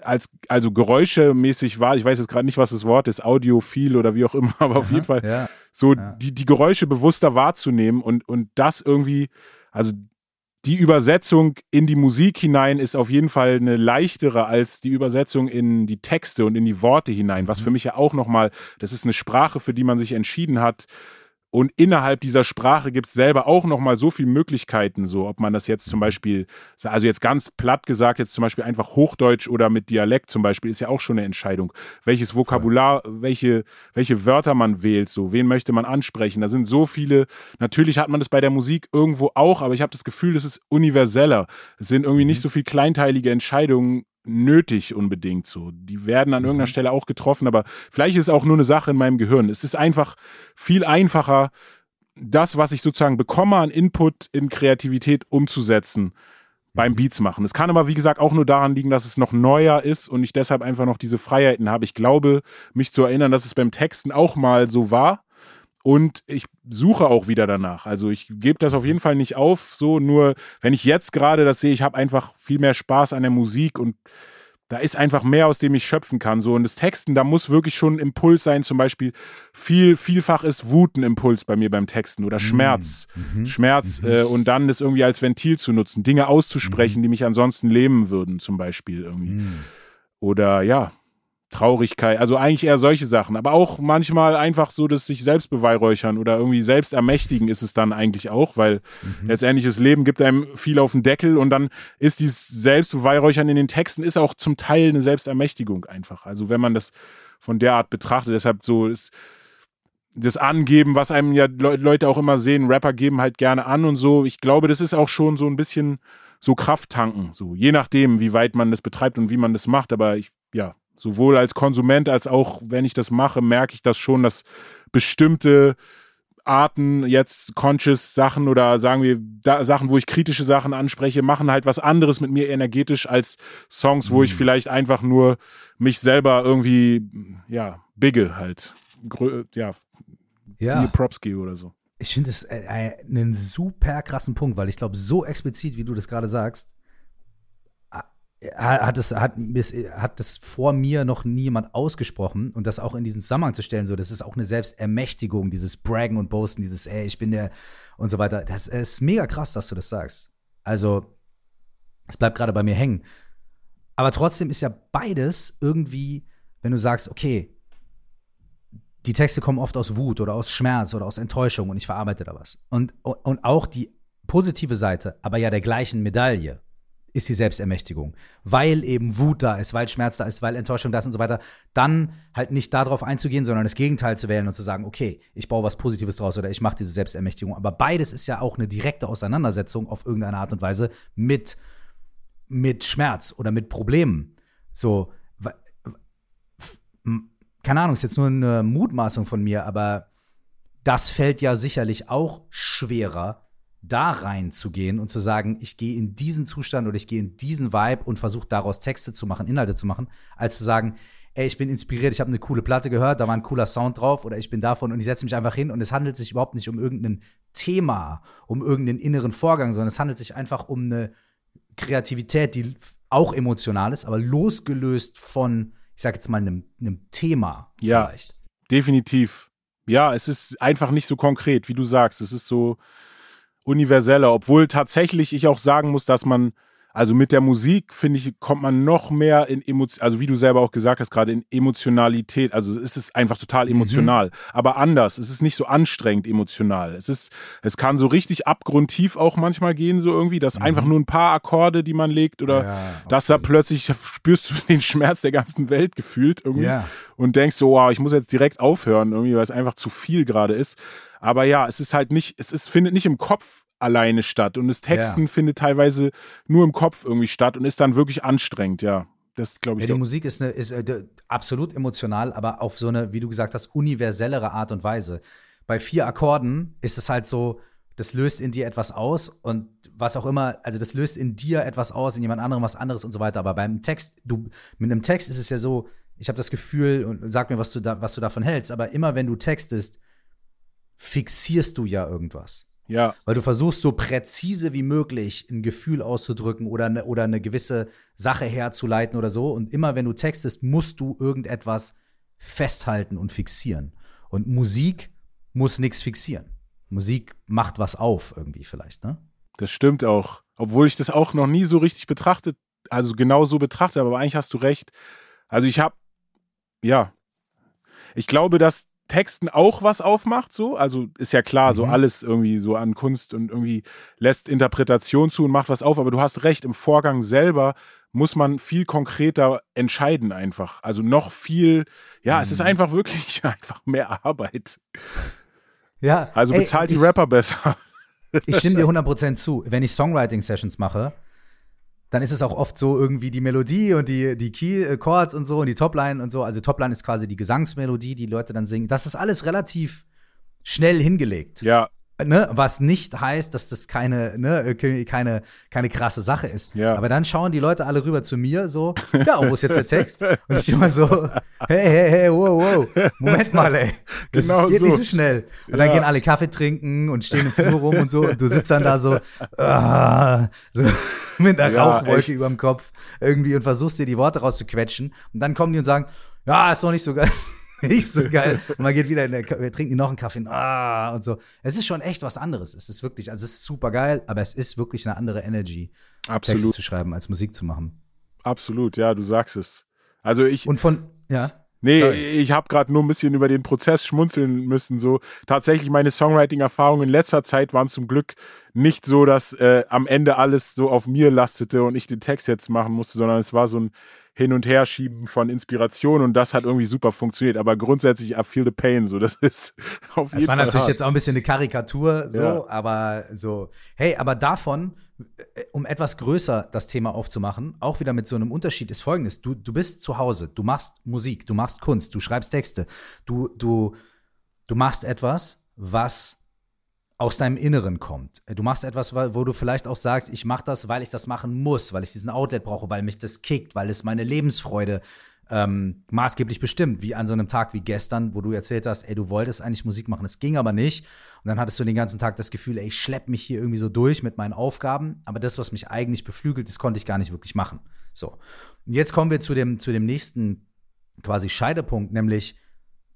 als also geräuschemäßig war, ich weiß jetzt gerade nicht, was das Wort ist, audiophil oder wie auch immer, aber auf jeden Fall ja, so ja. die, die Geräusche bewusster wahrzunehmen und, und das irgendwie, also die Übersetzung in die Musik hinein ist auf jeden Fall eine leichtere als die Übersetzung in die Texte und in die Worte hinein, was für mhm. mich ja auch nochmal, das ist eine Sprache, für die man sich entschieden hat, und innerhalb dieser Sprache gibt es selber auch noch mal so viele Möglichkeiten, so ob man das jetzt zum Beispiel, also jetzt ganz platt gesagt, jetzt zum Beispiel einfach Hochdeutsch oder mit Dialekt zum Beispiel, ist ja auch schon eine Entscheidung. Welches Vokabular, welche, welche Wörter man wählt, so, wen möchte man ansprechen. Da sind so viele, natürlich hat man das bei der Musik irgendwo auch, aber ich habe das Gefühl, das ist universeller. Es sind irgendwie nicht mhm. so viel kleinteilige Entscheidungen nötig unbedingt so. Die werden an irgendeiner mhm. Stelle auch getroffen, aber vielleicht ist es auch nur eine Sache in meinem Gehirn. Es ist einfach viel einfacher, das, was ich sozusagen bekomme an Input in Kreativität umzusetzen beim mhm. Beats machen. Es kann aber, wie gesagt, auch nur daran liegen, dass es noch neuer ist und ich deshalb einfach noch diese Freiheiten habe. Ich glaube, mich zu erinnern, dass es beim Texten auch mal so war. Und ich suche auch wieder danach. Also ich gebe das auf jeden Fall nicht auf. So nur, wenn ich jetzt gerade das sehe, ich habe einfach viel mehr Spaß an der Musik und da ist einfach mehr, aus dem ich schöpfen kann. So und das Texten, da muss wirklich schon ein Impuls sein. Zum Beispiel viel, vielfach ist Wut ein Impuls bei mir beim Texten oder Schmerz, mhm. Schmerz mhm. Äh, und dann das irgendwie als Ventil zu nutzen, Dinge auszusprechen, mhm. die mich ansonsten lähmen würden, zum Beispiel irgendwie. Mhm. Oder ja, Traurigkeit, also eigentlich eher solche Sachen, aber auch manchmal einfach so, dass sich selbst beweihräuchern oder irgendwie selbst ermächtigen ist es dann eigentlich auch, weil mhm. letztendlich das Leben gibt einem viel auf den Deckel und dann ist dieses Selbstbeweihräuchern in den Texten ist auch zum Teil eine Selbstermächtigung einfach. Also wenn man das von der Art betrachtet, deshalb so ist das Angeben, was einem ja Leute auch immer sehen, Rapper geben halt gerne an und so. Ich glaube, das ist auch schon so ein bisschen so Kraft tanken, so je nachdem, wie weit man das betreibt und wie man das macht. Aber ich, ja, sowohl als Konsument als auch wenn ich das mache, merke ich das schon, dass bestimmte Arten jetzt conscious Sachen oder sagen wir da, Sachen, wo ich kritische Sachen anspreche, machen halt was anderes mit mir energetisch als Songs, wo ich mhm. vielleicht einfach nur mich selber irgendwie ja bigge halt ja, ja. Props gebe oder so. Ich finde es äh, äh, einen super krassen Punkt, weil ich glaube, so explizit, wie du das gerade sagst, hat es, hat, hat es vor mir noch niemand ausgesprochen und das auch in diesen Zusammenhang zu stellen, so, das ist auch eine Selbstermächtigung, dieses Braggen und Boasten, dieses, ey, ich bin der und so weiter. Das ist mega krass, dass du das sagst. Also, es bleibt gerade bei mir hängen. Aber trotzdem ist ja beides irgendwie, wenn du sagst, okay, die Texte kommen oft aus Wut oder aus Schmerz oder aus Enttäuschung und ich verarbeite da was. Und, und auch die positive Seite, aber ja der gleichen Medaille, ist die Selbstermächtigung. Weil eben Wut da ist, weil Schmerz da ist, weil Enttäuschung da ist und so weiter, dann halt nicht darauf einzugehen, sondern das Gegenteil zu wählen und zu sagen, okay, ich baue was Positives draus oder ich mache diese Selbstermächtigung. Aber beides ist ja auch eine direkte Auseinandersetzung auf irgendeine Art und Weise mit, mit Schmerz oder mit Problemen. So, keine Ahnung, ist jetzt nur eine Mutmaßung von mir, aber das fällt ja sicherlich auch schwerer, da reinzugehen und zu sagen, ich gehe in diesen Zustand oder ich gehe in diesen Vibe und versuche daraus Texte zu machen, Inhalte zu machen, als zu sagen, ey, ich bin inspiriert, ich habe eine coole Platte gehört, da war ein cooler Sound drauf oder ich bin davon und ich setze mich einfach hin und es handelt sich überhaupt nicht um irgendein Thema, um irgendeinen inneren Vorgang, sondern es handelt sich einfach um eine Kreativität, die auch emotional ist, aber losgelöst von, ich sag jetzt mal, einem, einem Thema ja, vielleicht. Definitiv. Ja, es ist einfach nicht so konkret, wie du sagst. Es ist so, universeller, obwohl tatsächlich ich auch sagen muss, dass man, also mit der Musik, finde ich, kommt man noch mehr in Emotion, also wie du selber auch gesagt hast, gerade in Emotionalität. Also es ist einfach total mhm. emotional. Mhm. Aber anders. Es ist nicht so anstrengend emotional. Es ist, es kann so richtig abgrundtief auch manchmal gehen, so irgendwie, dass mhm. einfach nur ein paar Akkorde, die man legt, oder ja, dass da plötzlich spürst du den Schmerz der ganzen Welt gefühlt irgendwie ja. und denkst so, wow, ich muss jetzt direkt aufhören, irgendwie, weil es einfach zu viel gerade ist. Aber ja, es ist halt nicht, es ist, findet nicht im Kopf alleine statt. Und das Texten ja. findet teilweise nur im Kopf irgendwie statt und ist dann wirklich anstrengend, ja. Das glaube ich. Ja, die Musik ist, eine, ist äh, absolut emotional, aber auf so eine, wie du gesagt hast, universellere Art und Weise. Bei vier Akkorden ist es halt so, das löst in dir etwas aus und was auch immer, also das löst in dir etwas aus, in jemand anderem was anderes und so weiter. Aber beim Text, du, mit einem Text ist es ja so, ich habe das Gefühl und sag mir, was du, da, was du davon hältst, aber immer wenn du textest, fixierst du ja irgendwas. Ja. Weil du versuchst, so präzise wie möglich ein Gefühl auszudrücken oder eine, oder eine gewisse Sache herzuleiten oder so. Und immer wenn du textest, musst du irgendetwas festhalten und fixieren. Und Musik muss nichts fixieren. Musik macht was auf, irgendwie vielleicht, ne? Das stimmt auch. Obwohl ich das auch noch nie so richtig betrachtet, also genau so betrachtet, aber eigentlich hast du recht. Also ich habe, ja, ich glaube, dass Texten auch was aufmacht, so. Also ist ja klar, mhm. so alles irgendwie so an Kunst und irgendwie lässt Interpretation zu und macht was auf. Aber du hast recht, im Vorgang selber muss man viel konkreter entscheiden einfach. Also noch viel, ja, mhm. es ist mhm. einfach wirklich einfach mehr Arbeit. Ja. Also bezahlt ey, die Rapper besser. Ich stimme dir 100% zu. Wenn ich Songwriting-Sessions mache, dann ist es auch oft so irgendwie die Melodie und die, die Key-Chords und so und die Topline und so. Also Topline ist quasi die Gesangsmelodie, die Leute dann singen. Das ist alles relativ schnell hingelegt. Ja. Ne? Was nicht heißt, dass das keine, ne, keine, keine krasse Sache ist. Ja. Aber dann schauen die Leute alle rüber zu mir so, ja, wo ist jetzt der Text? Und ich immer so, hey, hey, hey, wow, wow, Moment mal, ey. Das genau geht so. nicht so schnell. Und dann gehen alle Kaffee trinken und stehen im Flur rum und so und du sitzt dann da so, ah, so mit einer ja, Rauchwolke über dem Kopf irgendwie und versuchst dir die Worte rauszuquetschen. Und dann kommen die und sagen, ja, ist doch nicht so geil. nicht so geil. Und man geht wieder in der, wir trinken noch einen Kaffee ah, und so. Es ist schon echt was anderes. Es ist wirklich, also es ist super geil, aber es ist wirklich eine andere Energy, Absolut. Texte zu schreiben, als Musik zu machen. Absolut, ja, du sagst es. Also ich. Und von, Ja. Nee, Sorry. ich habe gerade nur ein bisschen über den Prozess schmunzeln müssen. So tatsächlich meine Songwriting-Erfahrungen in letzter Zeit waren zum Glück nicht so, dass äh, am Ende alles so auf mir lastete und ich den Text jetzt machen musste, sondern es war so ein Hin- und Herschieben von Inspiration und das hat irgendwie super funktioniert. Aber grundsätzlich, I feel the pain. So, das ist auf Das jeden war Fall. natürlich hart. jetzt auch ein bisschen eine Karikatur, so, Ja. aber so, hey, aber davon, äh, um etwas größer das Thema aufzumachen, auch wieder mit so einem Unterschied ist folgendes: Du, du bist zu Hause, du machst Musik, du machst Kunst, du schreibst Texte, du, du, du machst etwas, was aus deinem Inneren kommt. Du machst etwas, wo wo du vielleicht auch sagst, ich mache das, weil ich das machen muss, weil ich diesen Outlet brauche, weil mich das kickt, weil es meine Lebensfreude ähm, maßgeblich bestimmt, wie an so einem Tag wie gestern, wo du erzählt hast, ey, du wolltest eigentlich Musik machen, es ging aber nicht. Und dann hattest du den ganzen Tag das Gefühl, ey, ich schlepp mich hier irgendwie so durch mit meinen Aufgaben, aber das, was mich eigentlich beflügelt, das konnte ich gar nicht wirklich machen. So. Und jetzt kommen wir zu dem, zu dem nächsten quasi Scheidepunkt, nämlich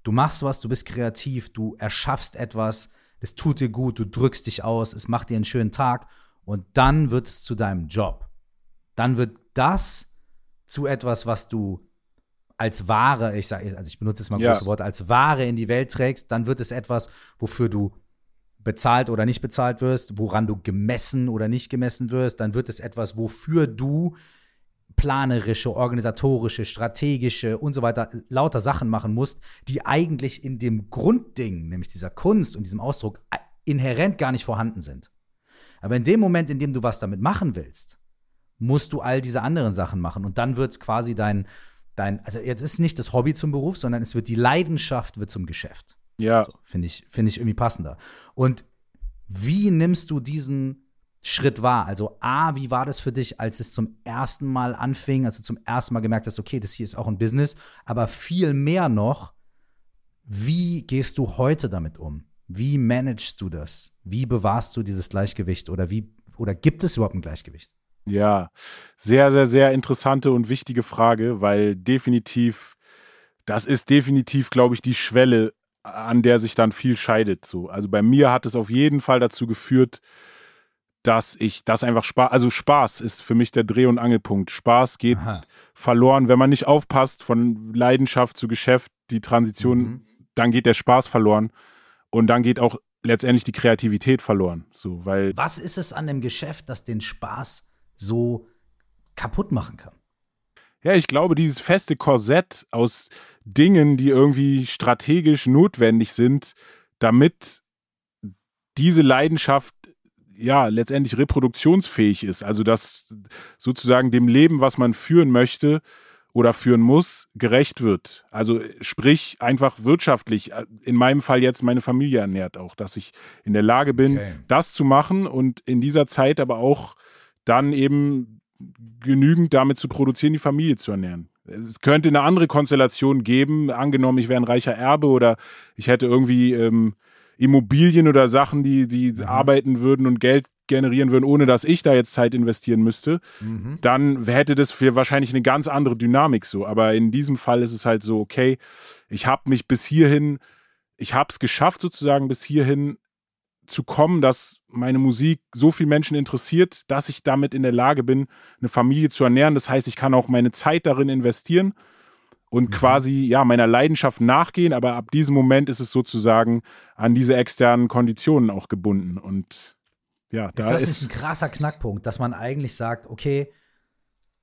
du machst was, du bist kreativ, du erschaffst etwas, es tut dir gut, du drückst dich aus, es macht dir einen schönen Tag und dann wird es zu deinem Job. Dann wird das zu etwas, was du als Ware, ich sage, also ich benutze jetzt mal Ja. große Worte, als Ware in die Welt trägst, dann wird es etwas, wofür du bezahlt oder nicht bezahlt wirst, woran du gemessen oder nicht gemessen wirst, dann wird es etwas, wofür du planerische, organisatorische, strategische und so weiter lauter Sachen machen musst, die eigentlich in dem Grundding, nämlich dieser Kunst und diesem Ausdruck, inhärent gar nicht vorhanden sind. Aber in dem Moment, in dem du was damit machen willst, musst du all diese anderen Sachen machen und dann wird quasi dein, dein, also jetzt ist nicht das Hobby zum Beruf, sondern es wird die Leidenschaft wird zum Geschäft. Ja, So, Finde ich, finde ich irgendwie passender. Und wie nimmst du diesen Schritt wahr? Also, A, wie war das für dich, als es zum ersten Mal anfing, als du zum ersten Mal gemerkt hast, okay, das hier ist auch ein Business, aber viel mehr noch, wie gehst du heute damit um? Wie managst du das? Wie bewahrst du dieses Gleichgewicht oder wie, oder gibt es überhaupt ein Gleichgewicht? Ja, sehr, sehr, sehr interessante und wichtige Frage, weil definitiv, das ist definitiv, glaube ich, die Schwelle, an der sich dann viel scheidet. So. Also bei mir hat es auf jeden Fall dazu geführt, dass ich das einfach Spaß, also Spaß ist für mich der Dreh- und Angelpunkt. Spaß geht Aha. verloren, wenn man nicht aufpasst von Leidenschaft zu Geschäft, die Transition, Mhm. dann geht der Spaß verloren und dann geht auch letztendlich die Kreativität verloren. So, weil Was ist es an dem Geschäft, das den Spaß so kaputt machen kann? Ja, ich glaube, dieses feste Korsett aus Dingen, die irgendwie strategisch notwendig sind, damit diese Leidenschaft ja letztendlich reproduktionsfähig ist. Also dass sozusagen dem Leben, was man führen möchte oder führen muss, gerecht wird. Also sprich einfach wirtschaftlich. In meinem Fall jetzt meine Familie ernährt auch, dass ich in der Lage bin, Okay. das zu machen und in dieser Zeit aber auch dann eben genügend damit zu produzieren, die Familie zu ernähren. Es könnte eine andere Konstellation geben, angenommen, ich wäre ein reicher Erbe oder ich hätte irgendwie ähm, Immobilien oder Sachen, die, die arbeiten würden und Geld generieren würden, ohne dass ich da jetzt Zeit investieren müsste, Mhm. dann hätte das für wahrscheinlich eine ganz andere Dynamik so. Aber in diesem Fall ist es halt so, okay, ich habe mich bis hierhin, ich habe es geschafft sozusagen bis hierhin zu kommen, dass meine Musik so viel Menschen interessiert, dass ich damit in der Lage bin, eine Familie zu ernähren. Das heißt, ich kann auch meine Zeit darin investieren und quasi ja meiner Leidenschaft nachgehen, aber ab diesem Moment ist es sozusagen an diese externen Konditionen auch gebunden. Und ja, Ist da das ist nicht ein krasser Knackpunkt, dass man eigentlich sagt, okay,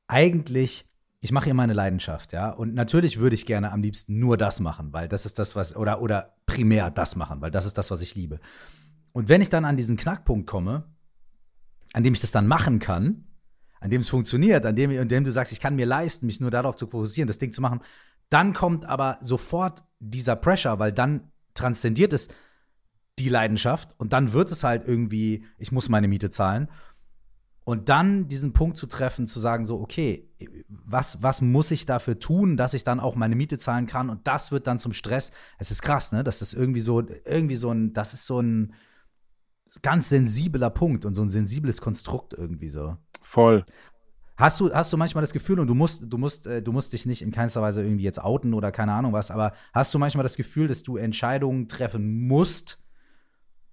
eigentlich, ich mache hier meine Leidenschaft, ja, und natürlich würde ich gerne am liebsten nur das machen, weil das ist das, was, oder, oder primär das machen, weil das ist das, was ich liebe. Und wenn ich dann an diesen Knackpunkt komme, an dem ich das dann machen kann, an dem es funktioniert, an dem, an dem du sagst, ich kann mir leisten, mich nur darauf zu fokussieren, das Ding zu machen, dann kommt aber sofort dieser Pressure, weil dann transzendiert es die Leidenschaft und dann wird es halt irgendwie, ich muss meine Miete zahlen. Und dann diesen Punkt zu treffen, zu sagen, so, okay, was, was muss ich dafür tun, dass ich dann auch meine Miete zahlen kann? Und das wird dann zum Stress. Es ist krass, ne? Das ist irgendwie so, irgendwie so ein, das ist so ein ganz sensibler Punkt und so ein sensibles Konstrukt irgendwie so. voll. Hast du, hast du manchmal das Gefühl, und du musst, du musst, äh, du musst dich nicht in keinster Weise irgendwie jetzt outen oder keine Ahnung was, aber hast du manchmal das Gefühl, dass du Entscheidungen treffen musst,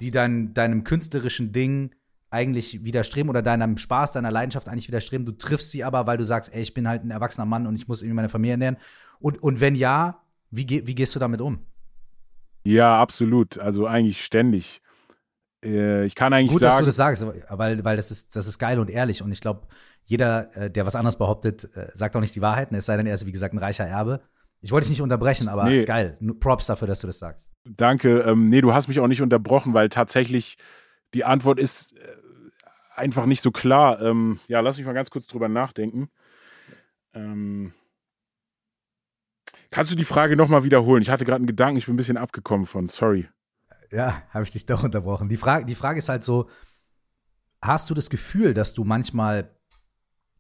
die dein, deinem künstlerischen Ding eigentlich widerstreben oder deinem Spaß, deiner Leidenschaft eigentlich widerstreben. Du triffst sie aber, weil du sagst, ey, ich bin halt ein erwachsener Mann und ich muss irgendwie meine Familie ernähren. Und, und wenn ja, wie, wie gehst du damit um? Ja, absolut. Also eigentlich ständig. Äh, ich kann eigentlich Gut, sagen. Gut, dass du das sagst, weil, weil das, ist, das ist geil und ehrlich. Und ich glaube, jeder, äh, der was anderes behauptet, äh, sagt auch nicht die Wahrheit. Es sei denn, er ist, wie gesagt, ein reicher Erbe. Ich wollte dich nicht unterbrechen, aber nee. geil. Props dafür, dass du das sagst. Danke. Ähm, nee, du hast mich auch nicht unterbrochen, weil tatsächlich die Antwort ist äh, einfach nicht so klar. Ähm, ja, lass mich mal ganz kurz drüber nachdenken. Ähm, kannst du die Frage nochmal wiederholen? Ich hatte gerade einen Gedanken, ich bin ein bisschen abgekommen von. Sorry. Ja, habe ich dich doch unterbrochen. Die Frage, die Frage ist halt so: Hast du das Gefühl, dass du manchmal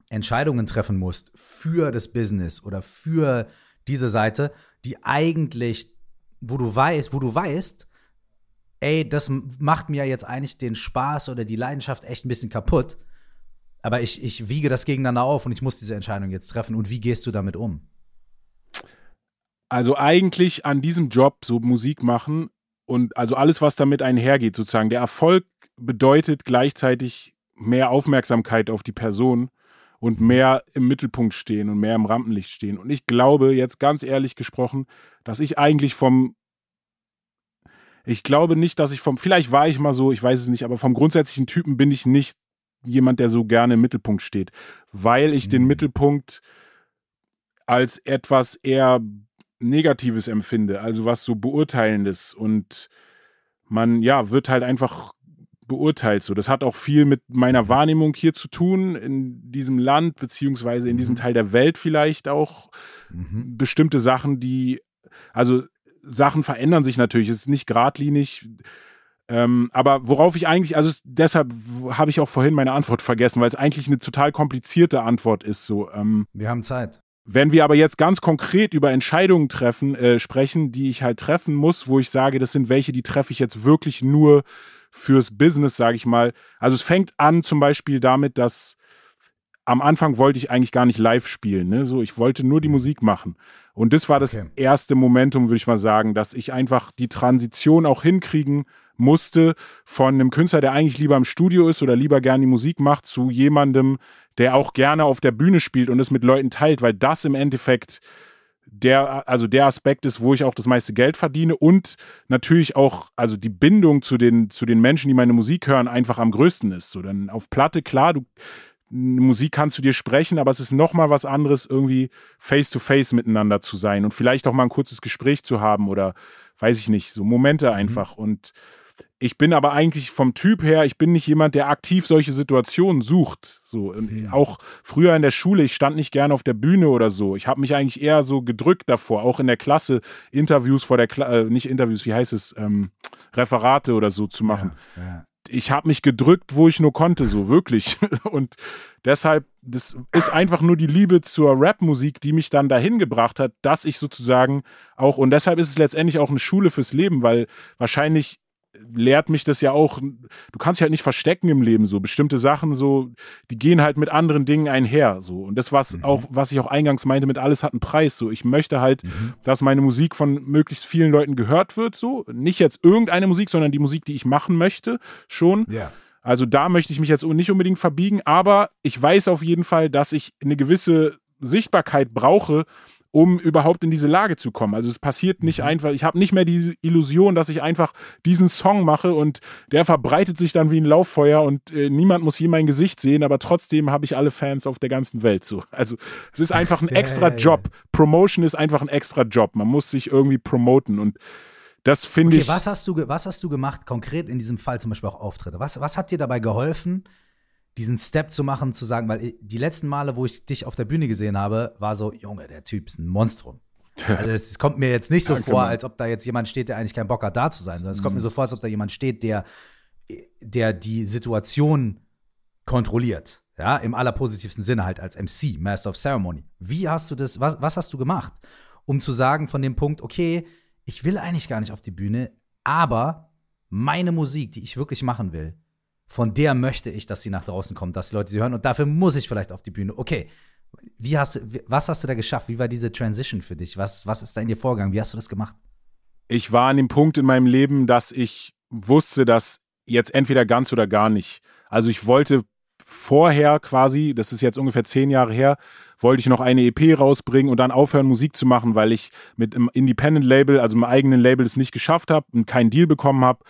Entscheidungen treffen musst für das Business oder für diese Seite, die eigentlich, wo du weißt, wo du weißt, ey, das macht mir jetzt eigentlich den Spaß oder die Leidenschaft echt ein bisschen kaputt. Aber ich, ich wiege das gegeneinander auf und ich muss diese Entscheidung jetzt treffen. Und wie gehst du damit um? Also eigentlich an diesem Job so Musik machen und also alles, was damit einhergeht, sozusagen. Der Erfolg bedeutet gleichzeitig mehr Aufmerksamkeit auf die Person und mehr im Mittelpunkt stehen und mehr im Rampenlicht stehen. Und ich glaube, jetzt ganz ehrlich gesprochen, dass ich eigentlich vom ich glaube nicht, dass ich vom, vielleicht war ich mal so, ich weiß es nicht, aber vom grundsätzlichen Typen bin ich nicht jemand, der so gerne im Mittelpunkt steht, weil ich mhm. den Mittelpunkt als etwas eher Negatives empfinde, also was so Beurteilendes und man, ja, wird halt einfach beurteilt. So, das hat auch viel mit meiner Wahrnehmung hier zu tun in diesem Land beziehungsweise in diesem mhm. Teil der Welt vielleicht auch mhm. bestimmte Sachen, die also Sachen verändern sich natürlich. Es ist nicht geradlinig. Ähm, aber worauf ich eigentlich, also es, deshalb habe ich auch vorhin meine Antwort vergessen, weil es eigentlich eine total komplizierte Antwort ist. So, ähm, wir haben Zeit. Wenn wir aber jetzt ganz konkret über Entscheidungen treffen, äh, sprechen, die ich halt treffen muss, wo ich sage, das sind welche, die treffe ich jetzt wirklich nur fürs Business, sage ich mal. Also es fängt an zum Beispiel damit, dass am Anfang wollte ich eigentlich gar nicht live spielen. Ne? So, ich wollte nur die mhm. Musik machen. Und das war das okay. erste Momentum, würde ich mal sagen, dass ich einfach die Transition auch hinkriegen musste von einem Künstler, der eigentlich lieber im Studio ist oder lieber gerne die Musik macht, zu jemandem, der auch gerne auf der Bühne spielt und es mit Leuten teilt, weil das im Endeffekt der, also der Aspekt ist, wo ich auch das meiste Geld verdiene und natürlich auch, also die Bindung zu den, zu den Menschen, die meine Musik hören, einfach am größten ist. So, dann auf Platte, klar, du, Musik kannst du dir sprechen, aber es ist nochmal was anderes, irgendwie face to face miteinander zu sein und vielleicht auch mal ein kurzes Gespräch zu haben oder weiß ich nicht, so Momente mhm. einfach. Mhm. Und ich bin aber eigentlich vom Typ her, ich bin nicht jemand, der aktiv solche Situationen sucht. So mhm. auch früher in der Schule, ich stand nicht gerne auf der Bühne oder so. Ich habe mich eigentlich eher so gedrückt davor, auch in der Klasse Interviews vor der Klasse, äh, nicht Interviews, wie heißt es, ähm, Referate oder so zu machen. Ja, ja. Ich habe mich gedrückt, wo ich nur konnte, so wirklich. Und deshalb, das ist einfach nur die Liebe zur Rapmusik, die mich dann dahin gebracht hat, dass ich sozusagen auch, und deshalb ist es letztendlich auch eine Schule fürs Leben, weil wahrscheinlich lehrt mich das ja auch, du kannst dich halt nicht verstecken im Leben so. Bestimmte Sachen so, die gehen halt mit anderen Dingen einher so. Und das, was mhm. auch, was ich auch eingangs meinte, mit alles hat einen Preis so. Ich möchte halt, mhm. dass meine Musik von möglichst vielen Leuten gehört wird so. Nicht jetzt irgendeine Musik, sondern die Musik, die ich machen möchte, schon. Ja. Also da möchte ich mich jetzt nicht unbedingt verbiegen, aber ich weiß auf jeden Fall, dass ich eine gewisse Sichtbarkeit brauche, um überhaupt in diese Lage zu kommen. Also es passiert nicht mhm. einfach, ich habe nicht mehr die Illusion, dass ich einfach diesen Song mache und der verbreitet sich dann wie ein Lauffeuer und äh, niemand muss je mein Gesicht sehen, aber trotzdem habe ich alle Fans auf der ganzen Welt so. Also es ist einfach ein extra Job. Promotion ist einfach ein extra Job. Man muss sich irgendwie promoten und das finde okay, ich. Was hast, du, was hast du gemacht, konkret in diesem Fall zum Beispiel auch Auftritte? Was, was hat dir dabei geholfen, diesen Step zu machen, zu sagen, weil die letzten Male, wo ich dich auf der Bühne gesehen habe, war so, Junge, der Typ ist ein Monstrum. Also es kommt mir jetzt nicht so Danke, vor, als ob da jetzt jemand steht, der eigentlich keinen Bock hat, da zu sein, sondern es mhm. kommt mir mhm. so vor, als ob da jemand steht, der, der die Situation kontrolliert. Ja, im allerpositivsten Sinne halt als MC, Master of Ceremony. Wie hast du das, was, was hast du gemacht, um zu sagen von dem Punkt, okay, ich will eigentlich gar nicht auf die Bühne, aber meine Musik, die ich wirklich machen will, von der möchte ich, dass sie nach draußen kommt, dass die Leute sie hören und dafür muss ich vielleicht auf die Bühne. Okay, wie hast du, was hast du da geschafft? Wie war diese Transition für dich? Was, was ist da in dir vorgegangen? Wie hast du das gemacht? Ich war an dem Punkt in meinem Leben, dass ich wusste, dass jetzt entweder ganz oder gar nicht. Also ich wollte vorher quasi, das ist jetzt ungefähr zehn Jahre her, wollte ich noch eine EP rausbringen und dann aufhören, Musik zu machen, weil ich mit einem Independent-Label, also meinem eigenen Label, es nicht geschafft habe und keinen Deal bekommen habe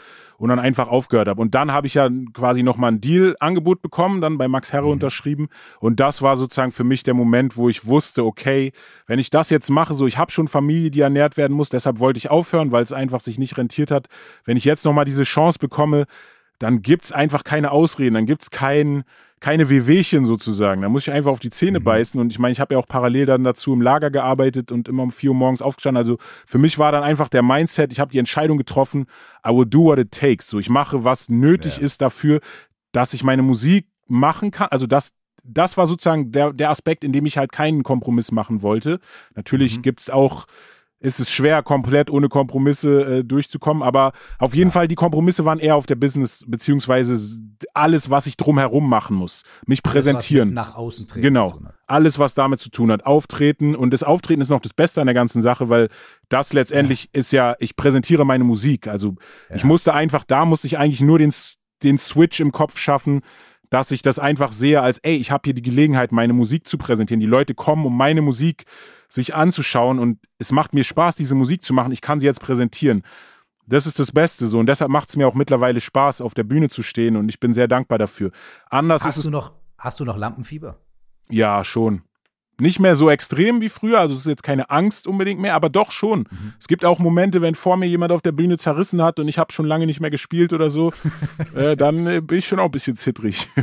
und dann einfach aufgehört habe. Und dann habe ich ja quasi nochmal ein Deal-Angebot bekommen, dann bei Max Herre mhm. unterschrieben. Und das war sozusagen für mich der Moment, wo ich wusste, okay, wenn ich das jetzt mache, so ich habe schon Familie, die ernährt werden muss, deshalb wollte ich aufhören, weil es einfach sich nicht rentiert hat. Wenn ich jetzt nochmal diese Chance bekomme, dann gibt es einfach keine Ausreden, dann gibt es kein, keine Wehwehchen sozusagen. Da muss ich einfach auf die Zähne mhm. beißen. Und ich meine, ich habe ja auch parallel dann dazu im Lager gearbeitet und immer um vier Uhr morgens aufgestanden. Also für mich war dann einfach der Mindset, ich habe die Entscheidung getroffen, I will do what it takes. So, ich mache, was nötig ja. ist dafür, dass ich meine Musik machen kann. Also das, das war sozusagen der, der Aspekt, in dem ich halt keinen Kompromiss machen wollte. Natürlich mhm. gibt es auch ist es schwer, komplett ohne Kompromisse äh, durchzukommen. Aber auf jeden ja. Fall, die Kompromisse waren eher auf der Business, beziehungsweise alles, was ich drumherum machen muss. Mich alles, präsentieren. nach außen treten. Genau. Alles, was damit zu tun hat. Auftreten. Und das Auftreten ist noch das Beste an der ganzen Sache, weil das letztendlich ja. ist ja, ich präsentiere meine Musik. Also ja. ich musste einfach, da musste ich eigentlich nur den, den Switch im Kopf schaffen dass ich das einfach sehe als, ey, ich habe hier die Gelegenheit, meine Musik zu präsentieren. Die Leute kommen, um meine Musik sich anzuschauen und es macht mir Spaß, diese Musik zu machen. Ich kann sie jetzt präsentieren. Das ist das Beste so und deshalb macht es mir auch mittlerweile Spaß, auf der Bühne zu stehen und ich bin sehr dankbar dafür. Anders hast ist du noch, hast du noch Lampenfieber? Ja, schon. Nicht mehr so extrem wie früher, also es ist jetzt keine Angst unbedingt mehr, aber doch schon. Mhm. Es gibt auch Momente, wenn vor mir jemand auf der Bühne zerrissen hat und ich habe schon lange nicht mehr gespielt oder so, äh, dann äh, bin ich schon auch ein bisschen zittrig.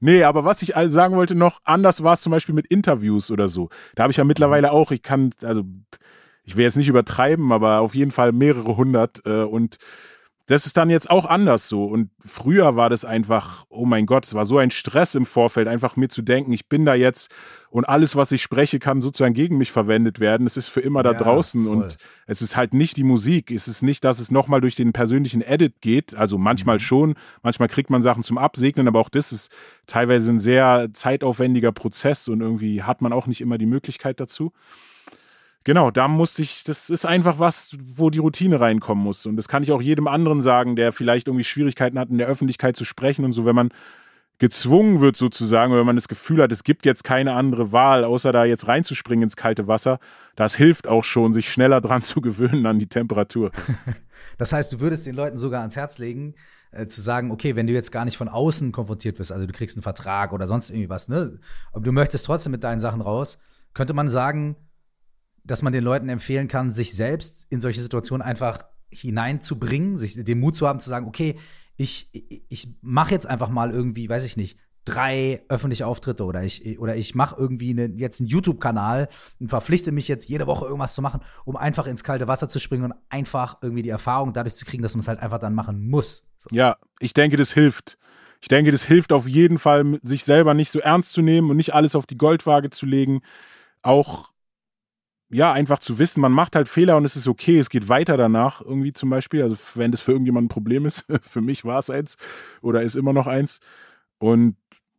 nee, aber was ich sagen wollte noch, anders war es zum Beispiel mit Interviews oder so. Da habe ich ja mittlerweile auch, ich kann, also ich will jetzt nicht übertreiben, aber auf jeden Fall mehrere hundert äh, und das ist dann jetzt auch anders so. Und früher war das einfach, oh mein Gott, es war so ein Stress im Vorfeld, einfach mir zu denken, ich bin da jetzt und alles, was ich spreche, kann sozusagen gegen mich verwendet werden. Es ist für immer da ja, draußen voll. und es ist halt nicht die Musik. Es ist nicht, dass es nochmal durch den persönlichen Edit geht. Also manchmal mhm. schon, manchmal kriegt man Sachen zum Absegnen, aber auch das ist teilweise ein sehr zeitaufwendiger Prozess und irgendwie hat man auch nicht immer die Möglichkeit dazu. Genau, da musste ich, das ist einfach was, wo die Routine reinkommen muss. Und das kann ich auch jedem anderen sagen, der vielleicht irgendwie Schwierigkeiten hat, in der Öffentlichkeit zu sprechen und so, wenn man gezwungen wird sozusagen, wenn man das Gefühl hat, es gibt jetzt keine andere Wahl, außer da jetzt reinzuspringen ins kalte Wasser, das hilft auch schon, sich schneller dran zu gewöhnen an die Temperatur. Das heißt, du würdest den Leuten sogar ans Herz legen, äh, zu sagen, okay, wenn du jetzt gar nicht von außen konfrontiert wirst, also du kriegst einen Vertrag oder sonst irgendwie was, ne, aber du möchtest trotzdem mit deinen Sachen raus, könnte man sagen, dass man den Leuten empfehlen kann, sich selbst in solche Situationen einfach hineinzubringen, sich den Mut zu haben, zu sagen, okay, ich, ich, mache jetzt einfach mal irgendwie, weiß ich nicht, drei öffentliche Auftritte oder ich, oder ich mache irgendwie eine, jetzt einen YouTube-Kanal und verpflichte mich jetzt jede Woche irgendwas zu machen, um einfach ins kalte Wasser zu springen und einfach irgendwie die Erfahrung dadurch zu kriegen, dass man es halt einfach dann machen muss. So. Ja, ich denke, das hilft. Ich denke, das hilft auf jeden Fall, sich selber nicht so ernst zu nehmen und nicht alles auf die Goldwaage zu legen. Auch ja, einfach zu wissen, man macht halt Fehler und es ist okay, es geht weiter danach irgendwie zum Beispiel. Also wenn das für irgendjemanden ein Problem ist, für mich war es eins oder ist immer noch eins. Und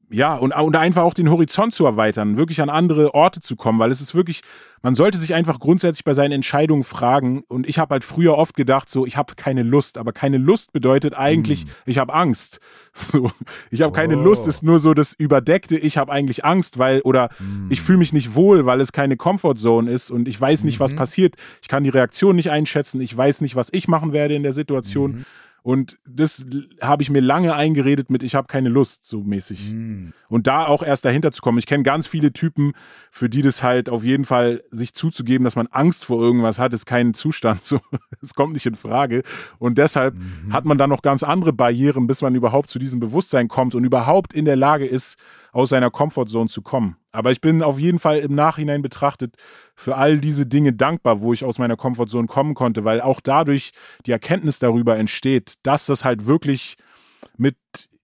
ja, und, und einfach auch den Horizont zu erweitern, wirklich an andere Orte zu kommen, weil es ist wirklich, man sollte sich einfach grundsätzlich bei seinen Entscheidungen fragen. Und ich habe halt früher oft gedacht, so, ich habe keine Lust, aber keine Lust bedeutet eigentlich, mm. ich habe Angst. So, ich habe oh. keine Lust, ist nur so das Überdeckte, ich habe eigentlich Angst, weil, oder mm. ich fühle mich nicht wohl, weil es keine Comfortzone ist und ich weiß nicht, mhm. was passiert. Ich kann die Reaktion nicht einschätzen, ich weiß nicht, was ich machen werde in der Situation. Mhm. Und das habe ich mir lange eingeredet mit, ich habe keine Lust, so mäßig. Mm. Und da auch erst dahinter zu kommen. Ich kenne ganz viele Typen, für die das halt auf jeden Fall sich zuzugeben, dass man Angst vor irgendwas hat, ist kein Zustand. So, es kommt nicht in Frage. Und deshalb mhm. hat man dann noch ganz andere Barrieren, bis man überhaupt zu diesem Bewusstsein kommt und überhaupt in der Lage ist, aus seiner Comfortzone zu kommen. Aber ich bin auf jeden Fall im Nachhinein betrachtet für all diese Dinge dankbar, wo ich aus meiner Comfortzone kommen konnte, weil auch dadurch die Erkenntnis darüber entsteht, dass das halt wirklich mit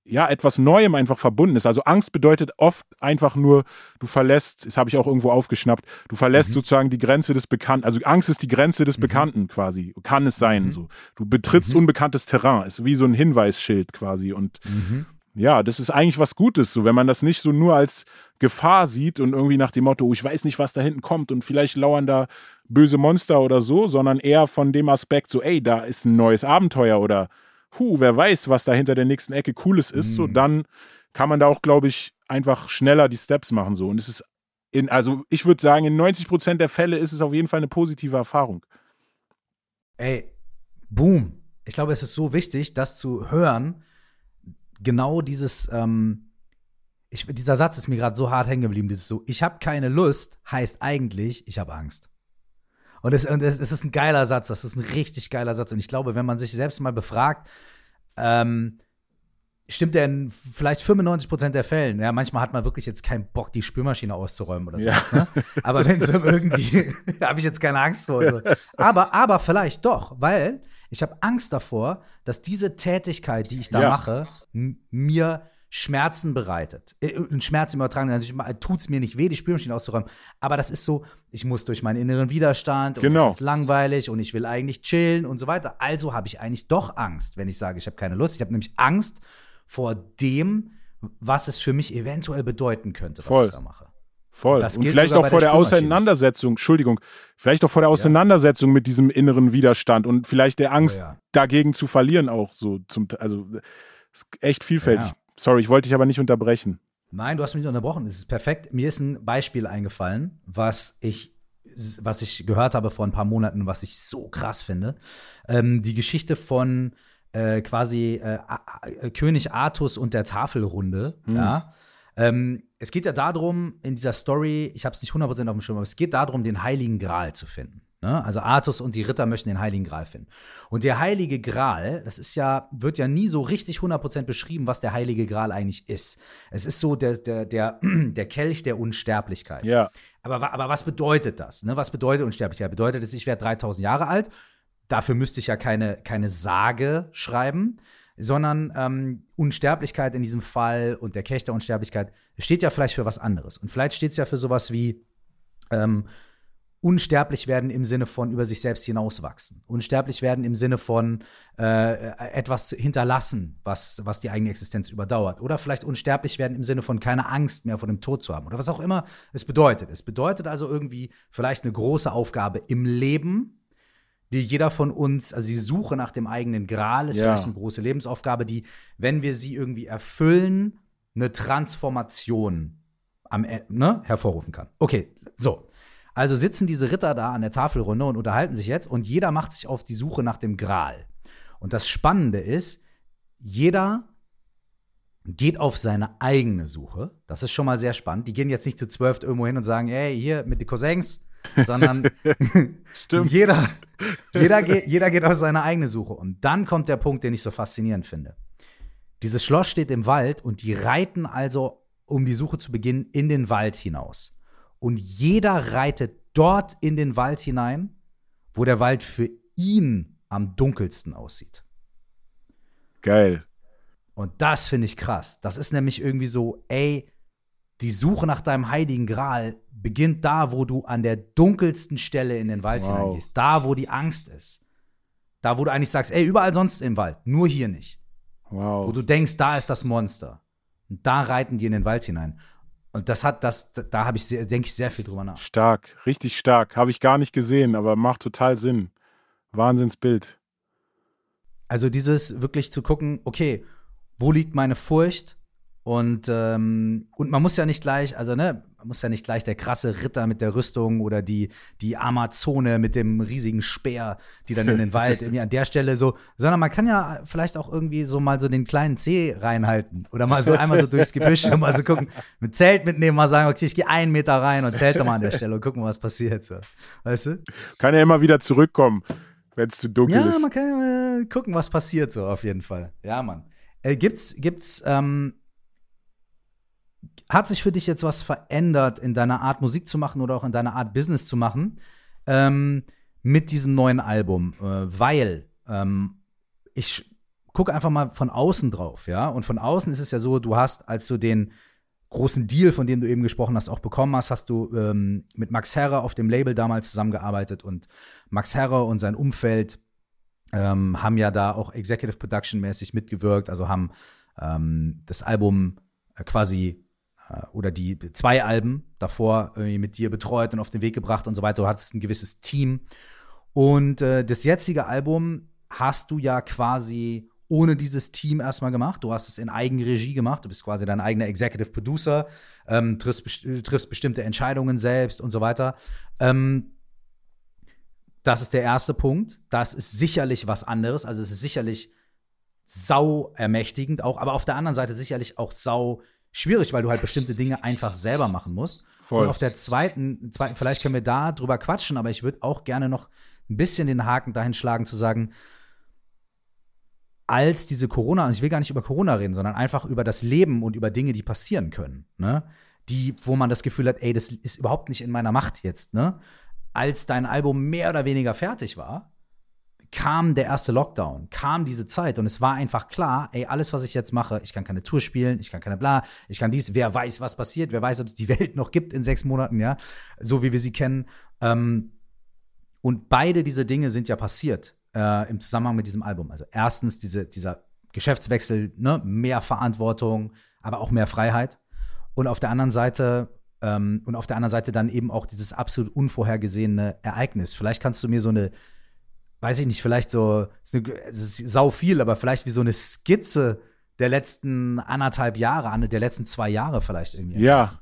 ja, etwas Neuem einfach verbunden ist. Also Angst bedeutet oft einfach nur, du verlässt, das habe ich auch irgendwo aufgeschnappt, du verlässt mhm. sozusagen die Grenze des Bekannten. Also Angst ist die Grenze des mhm. Bekannten quasi. Kann es sein. Mhm. So. Du betrittst mhm. unbekanntes Terrain. Ist wie so ein Hinweisschild quasi. Und mhm ja, das ist eigentlich was Gutes, so wenn man das nicht so nur als Gefahr sieht und irgendwie nach dem Motto, oh, ich weiß nicht, was da hinten kommt und vielleicht lauern da böse Monster oder so, sondern eher von dem Aspekt so, ey, da ist ein neues Abenteuer oder hu, wer weiß, was da hinter der nächsten Ecke cooles ist, mhm. so dann kann man da auch, glaube ich, einfach schneller die Steps machen so und es ist in, also ich würde sagen, in 90 Prozent der Fälle ist es auf jeden Fall eine positive Erfahrung. Ey, boom. Ich glaube, es ist so wichtig, das zu hören, genau dieses, ähm, ich, dieser Satz ist mir gerade so hart hängen geblieben, dieses so, ich habe keine Lust, heißt eigentlich, ich habe Angst. Und es, und es, es, ist ein geiler Satz, das ist ein richtig geiler Satz. Und ich glaube, wenn man sich selbst mal befragt, ähm, stimmt der in vielleicht 95 Prozent der Fällen. Ja, manchmal hat man wirklich jetzt keinen Bock, die Spülmaschine auszuräumen oder so. Ja. Ne? Aber wenn es irgendwie, habe ich jetzt keine Angst vor. So. Aber, aber vielleicht doch, weil ich habe Angst davor, dass diese Tätigkeit, die ich da ja. mache, mir Schmerzen bereitet. Äh, und Schmerzen übertragen, natürlich tut es mir nicht weh, die Spülmaschine auszuräumen. Aber das ist so, ich muss durch meinen inneren Widerstand und genau. es ist langweilig und ich will eigentlich chillen und so weiter. Also habe ich eigentlich doch Angst, wenn ich sage, ich habe keine Lust. Ich habe nämlich Angst vor dem, was es für mich eventuell bedeuten könnte, was Voll. ich da mache. Voll. Und, und vielleicht auch vor der, der Auseinandersetzung, Entschuldigung, vielleicht auch vor der Auseinandersetzung ja. mit diesem inneren Widerstand und vielleicht der Angst, oh, ja. dagegen zu verlieren auch so zum, also ist echt vielfältig. Ja. Sorry, ich wollte dich aber nicht unterbrechen. Nein, du hast mich nicht unterbrochen. Es ist perfekt. Mir ist ein Beispiel eingefallen, was ich, was ich gehört habe vor ein paar Monaten, was ich so krass finde. Ähm, die Geschichte von äh, quasi äh, König Artus und der Tafelrunde. Mhm. Ja. Ähm, es geht ja darum, in dieser Story, ich habe es nicht 100% auf dem Schirm, aber es geht darum, den Heiligen Gral zu finden. Ne? Also Artus und die Ritter möchten den Heiligen Gral finden. Und der Heilige Gral, das ist ja, wird ja nie so richtig 100% beschrieben, was der Heilige Gral eigentlich ist. Es ist so der, der, der, der Kelch der Unsterblichkeit. Ja. Aber, aber was bedeutet das? Ne? Was bedeutet Unsterblichkeit? Bedeutet es, ich werde 3000 Jahre alt? Dafür müsste ich ja keine, keine Sage schreiben sondern ähm, Unsterblichkeit in diesem Fall und der Kelch der Unsterblichkeit steht ja vielleicht für was anderes. Und vielleicht steht es ja für sowas wie ähm, unsterblich werden im Sinne von über sich selbst hinauswachsen. Unsterblich werden im Sinne von äh, etwas hinterlassen, was, was die eigene Existenz überdauert. Oder vielleicht unsterblich werden im Sinne von keine Angst mehr vor dem Tod zu haben. Oder was auch immer es bedeutet. Es bedeutet also irgendwie vielleicht eine große Aufgabe im Leben, die jeder von uns, also die Suche nach dem eigenen Gral ist ja. vielleicht eine große Lebensaufgabe, die, wenn wir sie irgendwie erfüllen, eine Transformation am, ne, hervorrufen kann. Okay, so. Also sitzen diese Ritter da an der Tafelrunde und unterhalten sich jetzt und jeder macht sich auf die Suche nach dem Gral. Und das Spannende ist, jeder geht auf seine eigene Suche. Das ist schon mal sehr spannend. Die gehen jetzt nicht zu zwölf irgendwo hin und sagen, ey, hier mit den Cousins, sondern jeder, jeder, geht, jeder geht auf seine eigene Suche. Und dann kommt der Punkt, den ich so faszinierend finde. Dieses Schloss steht im Wald und die reiten also, um die Suche zu beginnen, in den Wald hinaus. Und jeder reitet dort in den Wald hinein, wo der Wald für ihn am dunkelsten aussieht. Geil. Und das finde ich krass. Das ist nämlich irgendwie so, ey, die Suche nach deinem heiligen Gral beginnt da, wo du an der dunkelsten Stelle in den Wald wow. hineingehst. Da, wo die Angst ist. Da, wo du eigentlich sagst, ey, überall sonst im Wald, nur hier nicht. Wow. Wo du denkst, da ist das Monster. Und da reiten die in den Wald hinein. Und das hat, das, da habe ich, denke ich, sehr viel drüber nach. Stark, richtig stark. Habe ich gar nicht gesehen, aber macht total Sinn. Wahnsinnsbild. Also dieses wirklich zu gucken, okay, wo liegt meine Furcht? Und, ähm, und man muss ja nicht gleich, also ne, man muss ja nicht gleich der krasse Ritter mit der Rüstung oder die, die Amazone mit dem riesigen Speer, die dann in den Wald irgendwie an der Stelle so, sondern man kann ja vielleicht auch irgendwie so mal so den kleinen Zeh reinhalten oder mal so einmal so durchs Gebüsch und mal so gucken, mit Zelt mitnehmen, mal sagen, okay, ich gehe einen Meter rein und zelte mal an der Stelle und gucken, was passiert. So. Weißt du? Kann ja immer wieder zurückkommen, wenn es zu dunkel ja, ist. Ja, man kann ja gucken, was passiert so auf jeden Fall. Ja, Mann. Äh, gibt's, gibt's, ähm, hat sich für dich jetzt was verändert in deiner Art Musik zu machen oder auch in deiner Art Business zu machen ähm, mit diesem neuen Album? Äh, weil ähm, ich gucke einfach mal von außen drauf, ja. Und von außen ist es ja so, du hast, als du den großen Deal, von dem du eben gesprochen hast, auch bekommen hast, hast du ähm, mit Max Herre auf dem Label damals zusammengearbeitet und Max Herre und sein Umfeld ähm, haben ja da auch Executive Production mäßig mitgewirkt, also haben ähm, das Album äh, quasi oder die zwei Alben davor mit dir betreut und auf den Weg gebracht und so weiter. Du hattest ein gewisses Team. Und äh, das jetzige Album hast du ja quasi ohne dieses Team erstmal gemacht. Du hast es in Eigenregie gemacht. Du bist quasi dein eigener Executive Producer, ähm, triffst, triffst, bestimmte Entscheidungen selbst und so weiter. Ähm, das ist der erste Punkt. Das ist sicherlich was anderes. Also es ist sicherlich sau ermächtigend auch, aber auf der anderen Seite sicherlich auch sau schwierig, weil du halt bestimmte Dinge einfach selber machen musst. Voll. Und auf der zweiten, zweiten, vielleicht können wir da drüber quatschen, aber ich würde auch gerne noch ein bisschen den Haken dahin schlagen, zu sagen, als diese Corona, und ich will gar nicht über Corona reden, sondern einfach über das Leben und über Dinge, die passieren können, ne? Die, wo man das Gefühl hat, ey, das ist überhaupt nicht in meiner Macht jetzt, ne? Als dein Album mehr oder weniger fertig war, kam der erste Lockdown, kam diese Zeit und es war einfach klar, ey, alles, was ich jetzt mache, ich kann keine Tour spielen, ich kann keine bla, ich kann dies, wer weiß, was passiert, wer weiß, ob es die Welt noch gibt in sechs Monaten, ja, so wie wir sie kennen. Ähm, und beide diese Dinge sind ja passiert äh, im Zusammenhang mit diesem Album. Also erstens diese, dieser Geschäftswechsel, ne, mehr Verantwortung, aber auch mehr Freiheit. Und auf der anderen Seite ähm, und auf der anderen Seite dann eben auch dieses absolut unvorhergesehene Ereignis. Vielleicht kannst du mir so eine, weiß ich nicht, vielleicht so, es ist sau viel, aber vielleicht wie so eine Skizze der letzten anderthalb Jahre, der letzten zwei Jahre vielleicht irgendwie. Ja,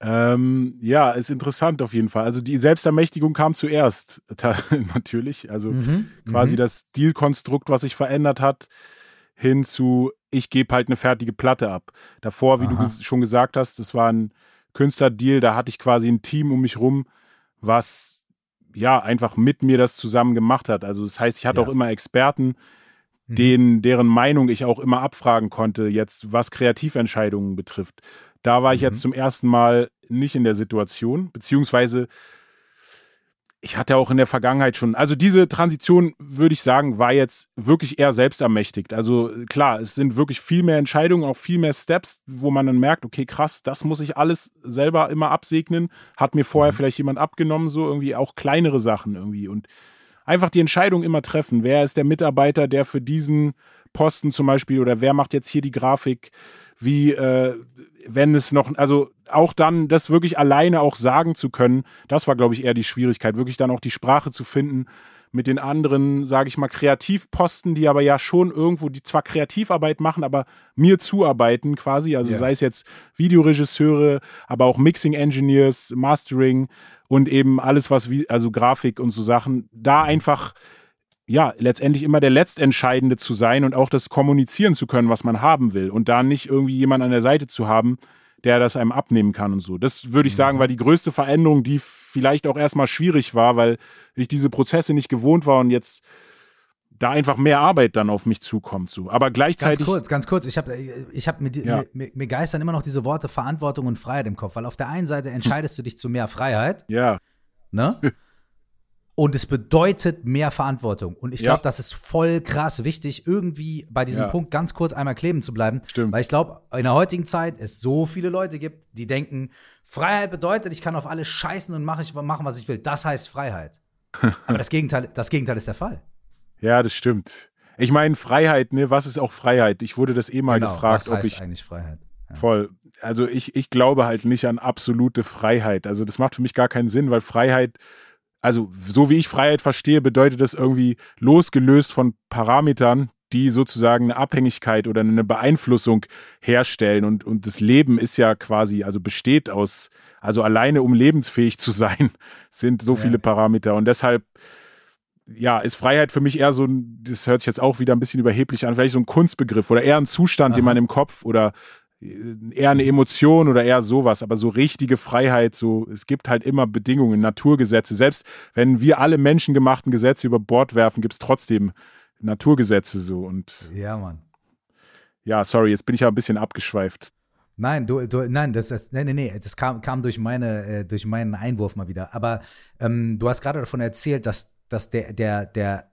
ähm, ja, ist interessant auf jeden Fall. Also die Selbstermächtigung kam zuerst, natürlich. Also mhm, quasi mhm. das Deal-Konstrukt, was sich verändert hat, hin zu, ich gebe halt eine fertige Platte ab. Davor, wie Aha. du schon gesagt hast, das war ein Künstlerdeal, da hatte ich quasi ein Team um mich rum, was ja einfach mit mir das zusammen gemacht hat. Also das heißt, ich hatte ja. auch immer Experten, mhm. den, deren Meinung ich auch immer abfragen konnte, jetzt was Kreativentscheidungen betrifft. Da war ich mhm. jetzt zum ersten Mal nicht in der Situation, beziehungsweise ich hatte auch in der Vergangenheit schon, also diese Transition, würde ich sagen, war jetzt wirklich eher selbstermächtigt. Also klar, es sind wirklich viel mehr Entscheidungen, auch viel mehr Steps, wo man dann merkt, okay, krass, das muss ich alles selber immer absegnen. Hat mir vorher mhm. vielleicht jemand abgenommen, so irgendwie auch kleinere Sachen irgendwie. Und einfach die Entscheidung immer treffen. Wer ist der Mitarbeiter, der für diesen Posten zum Beispiel oder wer macht jetzt hier die Grafik? Wie, äh, wenn es noch, also auch dann das wirklich alleine auch sagen zu können, das war, glaube ich, eher die Schwierigkeit, wirklich dann auch die Sprache zu finden mit den anderen, sage ich mal, Kreativposten, die aber ja schon irgendwo, die zwar Kreativarbeit machen, aber mir zuarbeiten quasi, also ja. sei es jetzt Videoregisseure, aber auch Mixing Engineers, Mastering und eben alles, was wie, also Grafik und so Sachen, da einfach ja, letztendlich immer der Letztentscheidende zu sein und auch das kommunizieren zu können, was man haben will und da nicht irgendwie jemand an der Seite zu haben, der das einem abnehmen kann und so. Das würde ich sagen, mhm. war die größte Veränderung, die vielleicht auch erstmal schwierig war, weil ich diese Prozesse nicht gewohnt war und jetzt da einfach mehr Arbeit dann auf mich zukommt. So. Aber gleichzeitig. Ganz kurz, ganz kurz. Ich habe ich hab mit, ja. mir, mir geistern immer noch diese Worte Verantwortung und Freiheit im Kopf, weil auf der einen Seite entscheidest du dich zu mehr Freiheit. Ja. Ne? Und es bedeutet mehr Verantwortung. Und ich glaube, ja. das ist voll krass wichtig, irgendwie bei diesem ja. Punkt ganz kurz einmal kleben zu bleiben. Stimmt. Weil ich glaube, in der heutigen Zeit es so viele Leute gibt, die denken, Freiheit bedeutet, ich kann auf alles scheißen und mache machen, was ich will. Das heißt Freiheit. Aber das Gegenteil, das Gegenteil ist der Fall. Ja, das stimmt. Ich meine, Freiheit, ne, was ist auch Freiheit? Ich wurde das eh mal genau, gefragt, was heißt ob ich. eigentlich Freiheit? Ja. Voll. Also ich, ich glaube halt nicht an absolute Freiheit. Also das macht für mich gar keinen Sinn, weil Freiheit also so wie ich Freiheit verstehe, bedeutet das irgendwie losgelöst von Parametern, die sozusagen eine Abhängigkeit oder eine Beeinflussung herstellen. Und, und das Leben ist ja quasi, also besteht aus, also alleine um lebensfähig zu sein, sind so ja. viele Parameter. Und deshalb, ja, ist Freiheit für mich eher so ein, das hört sich jetzt auch wieder ein bisschen überheblich an, vielleicht so ein Kunstbegriff oder eher ein Zustand, Aha. den man im Kopf oder eher eine Emotion oder eher sowas, aber so richtige Freiheit, so es gibt halt immer Bedingungen, Naturgesetze. Selbst wenn wir alle menschengemachten Gesetze über Bord werfen, gibt es trotzdem Naturgesetze so und ja, Mann. Ja, sorry, jetzt bin ich ja ein bisschen abgeschweift. Nein, du, du, nein, das, das, nee, nee, nee, das kam, kam durch, meine, äh, durch meinen Einwurf mal wieder. Aber ähm, du hast gerade davon erzählt, dass, dass der, der, der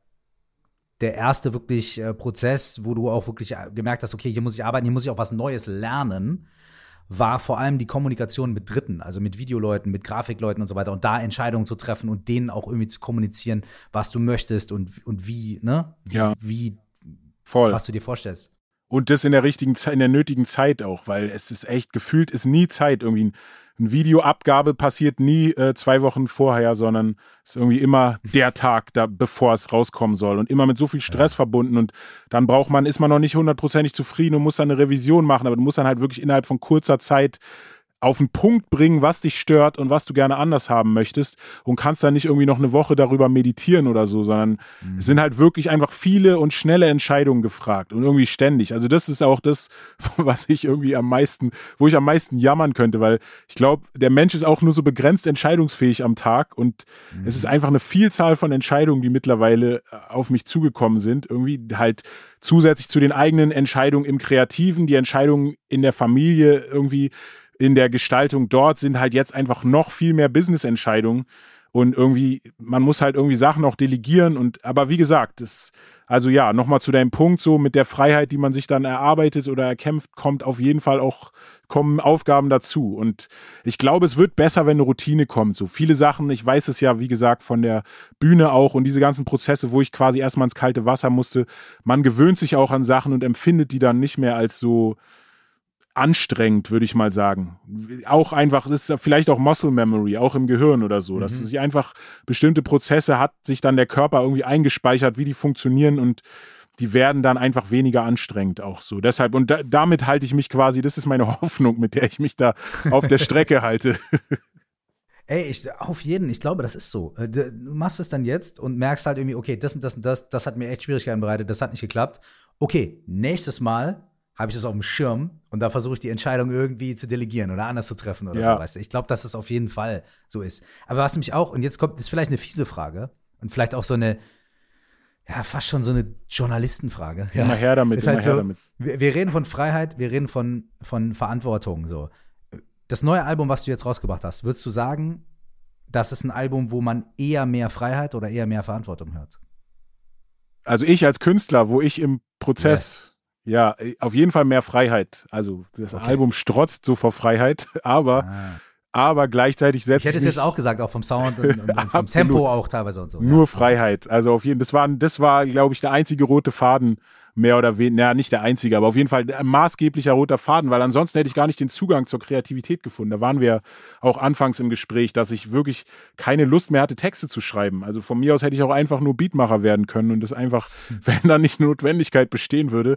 der erste wirklich äh, Prozess, wo du auch wirklich äh, gemerkt hast, okay, hier muss ich arbeiten, hier muss ich auch was Neues lernen, war vor allem die Kommunikation mit Dritten, also mit Videoleuten, mit Grafikleuten und so weiter und da Entscheidungen zu treffen und denen auch irgendwie zu kommunizieren, was du möchtest und, und wie, ne? Wie, ja. wie Voll. was du dir vorstellst. Und das in der richtigen Zeit, in der nötigen Zeit auch, weil es ist echt gefühlt, ist nie Zeit. Irgendwie ein, Videoabgabe passiert nie äh, zwei Wochen vorher, sondern ist irgendwie immer der Tag, da, bevor es rauskommen soll und immer mit so viel Stress ja. verbunden. Und dann braucht man, ist man noch nicht hundertprozentig zufrieden und muss dann eine Revision machen, aber du musst dann halt wirklich innerhalb von kurzer Zeit auf den Punkt bringen, was dich stört und was du gerne anders haben möchtest und kannst dann nicht irgendwie noch eine Woche darüber meditieren oder so, sondern mhm. es sind halt wirklich einfach viele und schnelle Entscheidungen gefragt und irgendwie ständig. Also das ist auch das, was ich irgendwie am meisten, wo ich am meisten jammern könnte, weil ich glaube, der Mensch ist auch nur so begrenzt entscheidungsfähig am Tag und mhm. es ist einfach eine Vielzahl von Entscheidungen, die mittlerweile äh, auf mich zugekommen sind, irgendwie halt zusätzlich zu den eigenen Entscheidungen im Kreativen, die Entscheidungen in der Familie irgendwie in der Gestaltung dort sind halt jetzt einfach noch viel mehr Business-Entscheidungen und irgendwie, man muss halt irgendwie Sachen auch delegieren und, aber wie gesagt, das, also ja, nochmal zu deinem Punkt, so mit der Freiheit, die man sich dann erarbeitet oder erkämpft, kommt auf jeden Fall auch, kommen Aufgaben dazu. Und ich glaube, es wird besser, wenn eine Routine kommt. So viele Sachen, ich weiß es ja, wie gesagt, von der Bühne auch und diese ganzen Prozesse, wo ich quasi erstmal ins kalte Wasser musste. Man gewöhnt sich auch an Sachen und empfindet die dann nicht mehr als so, anstrengend, würde ich mal sagen. Auch einfach, das ist vielleicht auch Muscle Memory, auch im Gehirn oder so, mhm. dass sich einfach bestimmte Prozesse hat, sich dann der Körper irgendwie eingespeichert, wie die funktionieren und die werden dann einfach weniger anstrengend auch so. Deshalb, und da, damit halte ich mich quasi, das ist meine Hoffnung, mit der ich mich da auf der Strecke halte. Ey, ich, auf jeden, ich glaube, das ist so. Äh, du machst es dann jetzt und merkst halt irgendwie, okay, das und das und das, das hat mir echt Schwierigkeiten bereitet, das hat nicht geklappt. Okay, nächstes Mal habe ich das auf dem Schirm und da versuche ich die Entscheidung irgendwie zu delegieren oder anders zu treffen oder ja. so, weißt du. Ich glaube, dass das auf jeden Fall so ist. Aber was mich auch, und jetzt kommt, ist vielleicht eine fiese Frage und vielleicht auch so eine, ja, fast schon so eine Journalistenfrage. Ja. Immer her damit, ist halt so, damit. Wir, wir, reden von Freiheit, wir reden von, von Verantwortung, so. Das neue Album, was du jetzt rausgebracht hast, würdest du sagen, das ist ein Album, wo man eher mehr Freiheit oder eher mehr Verantwortung hört? Also ich als Künstler, wo ich im Prozess ja, äh, auf jeden Fall mehr Freiheit. Also das okay. Album strotzt so vor Freiheit, aber ah. aber gleichzeitig setzt Ich hätte es jetzt auch gesagt, auch vom Sound und, und, und vom Tempo auch teilweise und so. Nur ja. Freiheit. Also auf jeden das war das war glaube ich der einzige rote Faden mehr oder weniger, naja, nicht der einzige, aber auf jeden Fall ein maßgeblicher roter Faden, weil ansonsten hätte ich gar nicht den Zugang zur Kreativität gefunden. Da waren wir auch anfangs im Gespräch, dass ich wirklich keine Lust mehr hatte, Texte zu schreiben. Also von mir aus hätte ich auch einfach nur Beatmacher werden können und das einfach, wenn da nicht Notwendigkeit bestehen würde,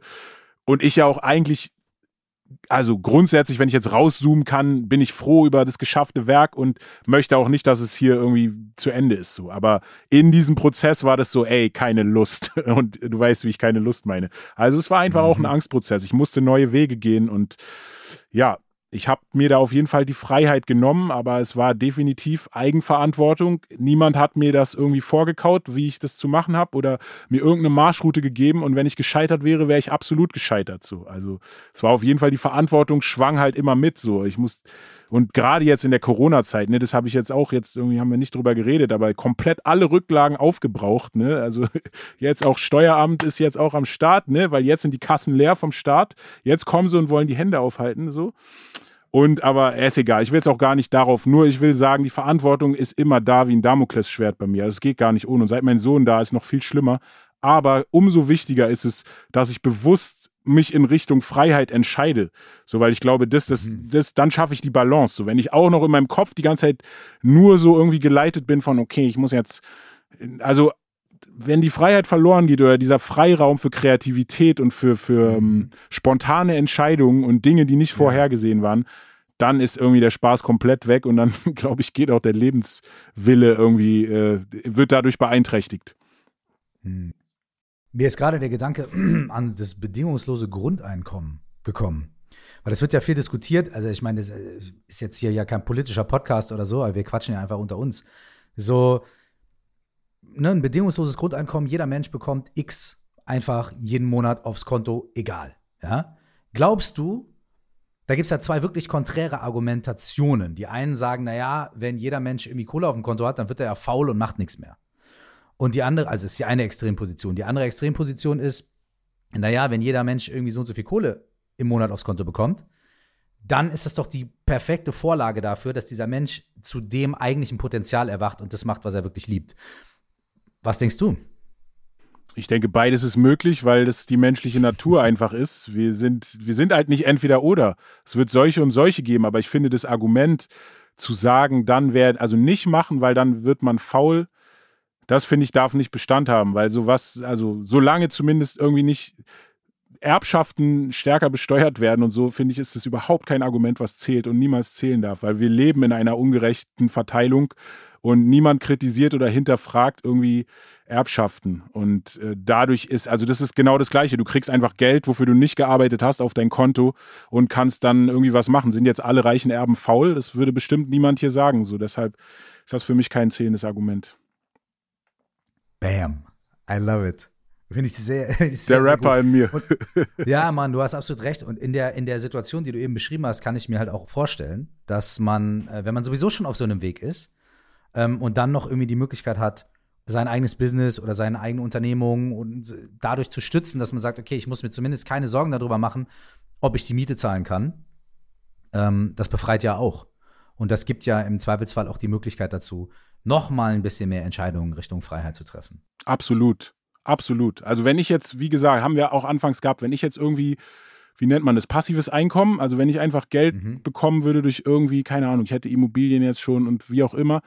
und ich ja auch eigentlich, also grundsätzlich, wenn ich jetzt rauszoomen kann, bin ich froh über das geschaffte Werk und möchte auch nicht, dass es hier irgendwie zu Ende ist. So. Aber in diesem Prozess war das so, ey, keine Lust. Und du weißt, wie ich keine Lust meine. Also es war einfach mhm. auch ein Angstprozess. Ich musste neue Wege gehen und ja, ich habe mir da auf jeden Fall die Freiheit genommen, aber es war definitiv Eigenverantwortung. Niemand hat mir das irgendwie vorgekaut, wie ich das zu machen habe oder mir irgendeine Marschroute gegeben. Und wenn ich gescheitert wäre, wäre ich absolut gescheitert. So, also es war auf jeden Fall die Verantwortung schwang halt immer mit. So, ich muss und gerade jetzt in der Corona-Zeit, ne, das habe ich jetzt auch jetzt irgendwie haben wir nicht drüber geredet, aber komplett alle Rücklagen aufgebraucht. Ne, also jetzt auch Steueramt ist jetzt auch am Start, ne, weil jetzt sind die Kassen leer vom Staat. Jetzt kommen sie und wollen die Hände aufhalten, so. Und aber er ist egal, ich will jetzt auch gar nicht darauf, nur ich will sagen, die Verantwortung ist immer da wie ein Damoklesschwert bei mir. Also es geht gar nicht ohne. Und seit mein Sohn da ist, noch viel schlimmer. Aber umso wichtiger ist es, dass ich bewusst mich in Richtung Freiheit entscheide. So, weil ich glaube, das, das, mhm. das, dann schaffe ich die Balance. So, wenn ich auch noch in meinem Kopf die ganze Zeit nur so irgendwie geleitet bin von, okay, ich muss jetzt, also wenn die Freiheit verloren geht oder dieser Freiraum für Kreativität und für, für mhm. ähm, spontane Entscheidungen und Dinge, die nicht vorhergesehen waren, dann ist irgendwie der Spaß komplett weg und dann, glaube ich, geht auch der Lebenswille irgendwie, äh, wird dadurch beeinträchtigt. Hm. Mir ist gerade der Gedanke an das bedingungslose Grundeinkommen gekommen. Weil es wird ja viel diskutiert. Also, ich meine, das äh, ist jetzt hier ja kein politischer Podcast oder so, aber wir quatschen ja einfach unter uns. So, ne, ein bedingungsloses Grundeinkommen, jeder Mensch bekommt X einfach jeden Monat aufs Konto, egal. Ja? Glaubst du, da gibt es ja zwei wirklich konträre Argumentationen. Die einen sagen, naja, wenn jeder Mensch irgendwie Kohle auf dem Konto hat, dann wird er ja faul und macht nichts mehr. Und die andere, also ist die eine Extremposition. Die andere Extremposition ist, naja, wenn jeder Mensch irgendwie so und so viel Kohle im Monat aufs Konto bekommt, dann ist das doch die perfekte Vorlage dafür, dass dieser Mensch zu dem eigentlichen Potenzial erwacht und das macht, was er wirklich liebt. Was denkst du? Ich denke, beides ist möglich, weil das die menschliche Natur einfach ist. Wir sind, wir sind halt nicht entweder oder. Es wird solche und solche geben, aber ich finde das Argument zu sagen, dann werden, also nicht machen, weil dann wird man faul, das finde ich darf nicht Bestand haben, weil sowas, also solange zumindest irgendwie nicht Erbschaften stärker besteuert werden und so, finde ich, ist das überhaupt kein Argument, was zählt und niemals zählen darf, weil wir leben in einer ungerechten Verteilung und niemand kritisiert oder hinterfragt irgendwie Erbschaften. Und äh, dadurch ist, also das ist genau das Gleiche. Du kriegst einfach Geld, wofür du nicht gearbeitet hast, auf dein Konto und kannst dann irgendwie was machen. Sind jetzt alle reichen Erben faul? Das würde bestimmt niemand hier sagen. So, deshalb ist das für mich kein zählendes Argument. Bam. I love it. Finde ich sehr. Find ich sehr der Rapper sehr in mir. Und, ja, Mann, du hast absolut recht. Und in der, in der Situation, die du eben beschrieben hast, kann ich mir halt auch vorstellen, dass man, äh, wenn man sowieso schon auf so einem Weg ist ähm, und dann noch irgendwie die Möglichkeit hat, sein eigenes Business oder seine eigene Unternehmung und dadurch zu stützen, dass man sagt, okay, ich muss mir zumindest keine Sorgen darüber machen, ob ich die Miete zahlen kann. Ähm, das befreit ja auch. Und das gibt ja im Zweifelsfall auch die Möglichkeit dazu, noch mal ein bisschen mehr Entscheidungen Richtung Freiheit zu treffen. Absolut. Absolut. Also wenn ich jetzt, wie gesagt, haben wir auch anfangs gehabt, wenn ich jetzt irgendwie, wie nennt man das, passives Einkommen, also wenn ich einfach Geld mhm. bekommen würde durch irgendwie, keine Ahnung, ich hätte Immobilien jetzt schon und wie auch immer,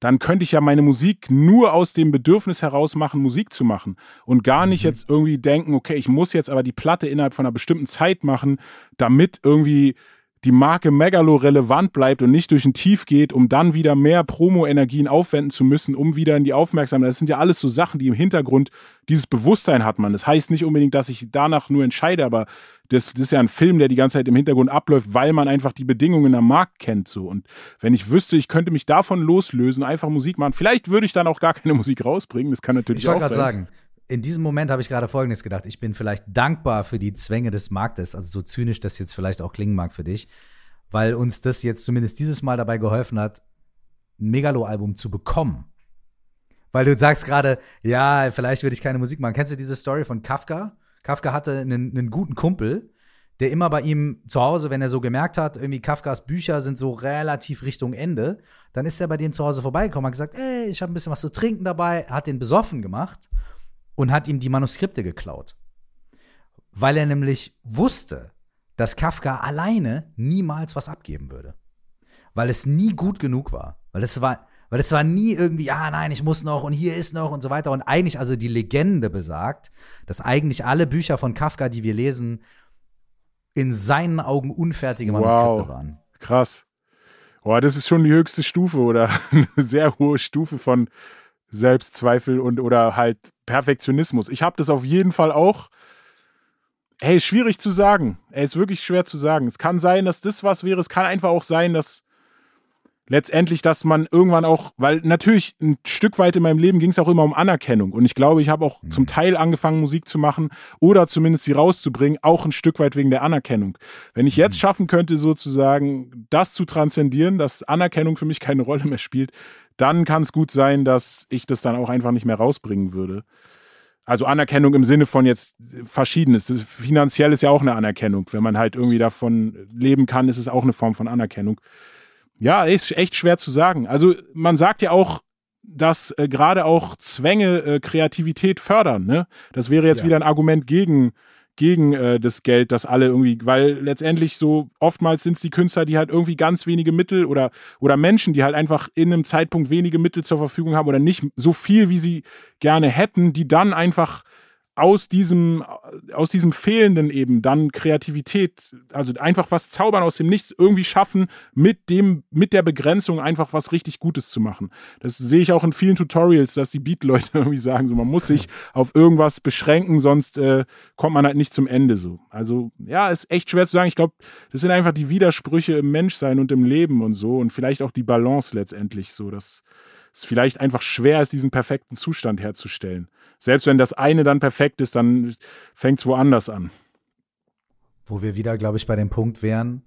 dann könnte ich ja meine Musik nur aus dem Bedürfnis heraus machen, Musik zu machen und gar nicht mhm. jetzt irgendwie denken, okay, ich muss jetzt aber die Platte innerhalb von einer bestimmten Zeit machen, damit irgendwie die Marke Megalo relevant bleibt und nicht durch ein Tief geht, um dann wieder mehr Promo-Energien aufwenden zu müssen, um wieder in die Aufmerksamkeit. Das sind ja alles so Sachen, die im Hintergrund dieses Bewusstsein hat man. Das heißt nicht unbedingt, dass ich danach nur entscheide, aber das, das ist ja ein Film, der die ganze Zeit im Hintergrund abläuft, weil man einfach die Bedingungen am Markt kennt. So. Und wenn ich wüsste, ich könnte mich davon loslösen, einfach Musik machen, vielleicht würde ich dann auch gar keine Musik rausbringen. Das kann natürlich ich auch sein. Ich wollte gerade sagen, in diesem Moment habe ich gerade Folgendes gedacht. Ich bin vielleicht dankbar für die Zwänge des Marktes, also so zynisch das jetzt vielleicht auch klingen mag für dich, weil uns das jetzt zumindest dieses Mal dabei geholfen hat, ein Megalo-Album zu bekommen. Weil du sagst gerade, ja, vielleicht würde ich keine Musik machen. Kennst du diese Story von Kafka? Kafka hatte einen, einen guten Kumpel, der immer bei ihm zu Hause, wenn er so gemerkt hat, irgendwie Kafkas Bücher sind so relativ Richtung Ende, dann ist er bei dem zu Hause vorbeigekommen, hat gesagt, ey, ich habe ein bisschen was zu trinken dabei, hat den besoffen gemacht und hat ihm die Manuskripte geklaut. Weil er nämlich wusste, dass Kafka alleine niemals was abgeben würde. Weil es nie gut genug war. Weil es war, weil es war nie irgendwie, ja, nein, ich muss noch und hier ist noch und so weiter. Und eigentlich, also die Legende besagt, dass eigentlich alle Bücher von Kafka, die wir lesen, in seinen Augen unfertige Manuskripte wow. waren. Krass. Boah, das ist schon die höchste Stufe oder eine sehr hohe Stufe von Selbstzweifel und oder halt Perfektionismus. Ich habe das auf jeden Fall auch. Hey, schwierig zu sagen. Ey, ist wirklich schwer zu sagen. Es kann sein, dass das was wäre. Es kann einfach auch sein, dass letztendlich, dass man irgendwann auch, weil natürlich ein Stück weit in meinem Leben ging es auch immer um Anerkennung. Und ich glaube, ich habe auch mhm. zum Teil angefangen, Musik zu machen oder zumindest sie rauszubringen, auch ein Stück weit wegen der Anerkennung. Wenn ich jetzt mhm. schaffen könnte, sozusagen das zu transzendieren, dass Anerkennung für mich keine Rolle mehr spielt, dann kann es gut sein, dass ich das dann auch einfach nicht mehr rausbringen würde. Also Anerkennung im Sinne von jetzt verschiedenes. Finanziell ist ja auch eine Anerkennung. Wenn man halt irgendwie davon leben kann, ist es auch eine Form von Anerkennung. Ja, ist echt schwer zu sagen. Also man sagt ja auch, dass äh, gerade auch Zwänge äh, Kreativität fördern. Ne? Das wäre jetzt ja. wieder ein Argument gegen gegen äh, das Geld, das alle irgendwie, weil letztendlich so oftmals sind es die Künstler, die halt irgendwie ganz wenige Mittel oder, oder Menschen, die halt einfach in einem Zeitpunkt wenige Mittel zur Verfügung haben oder nicht so viel, wie sie gerne hätten, die dann einfach aus diesem, aus diesem Fehlenden eben dann Kreativität, also einfach was zaubern aus dem Nichts, irgendwie schaffen, mit dem, mit der Begrenzung einfach was richtig Gutes zu machen. Das sehe ich auch in vielen Tutorials, dass die Beat-Leute irgendwie sagen, so man muss sich auf irgendwas beschränken, sonst äh, kommt man halt nicht zum Ende so. Also ja, ist echt schwer zu sagen. Ich glaube, das sind einfach die Widersprüche im Menschsein und im Leben und so und vielleicht auch die Balance letztendlich so, dass es vielleicht einfach schwer ist, diesen perfekten Zustand herzustellen. Selbst wenn das eine dann perfekt ist, dann fängt es woanders an. Wo wir wieder, glaube ich, bei dem Punkt wären,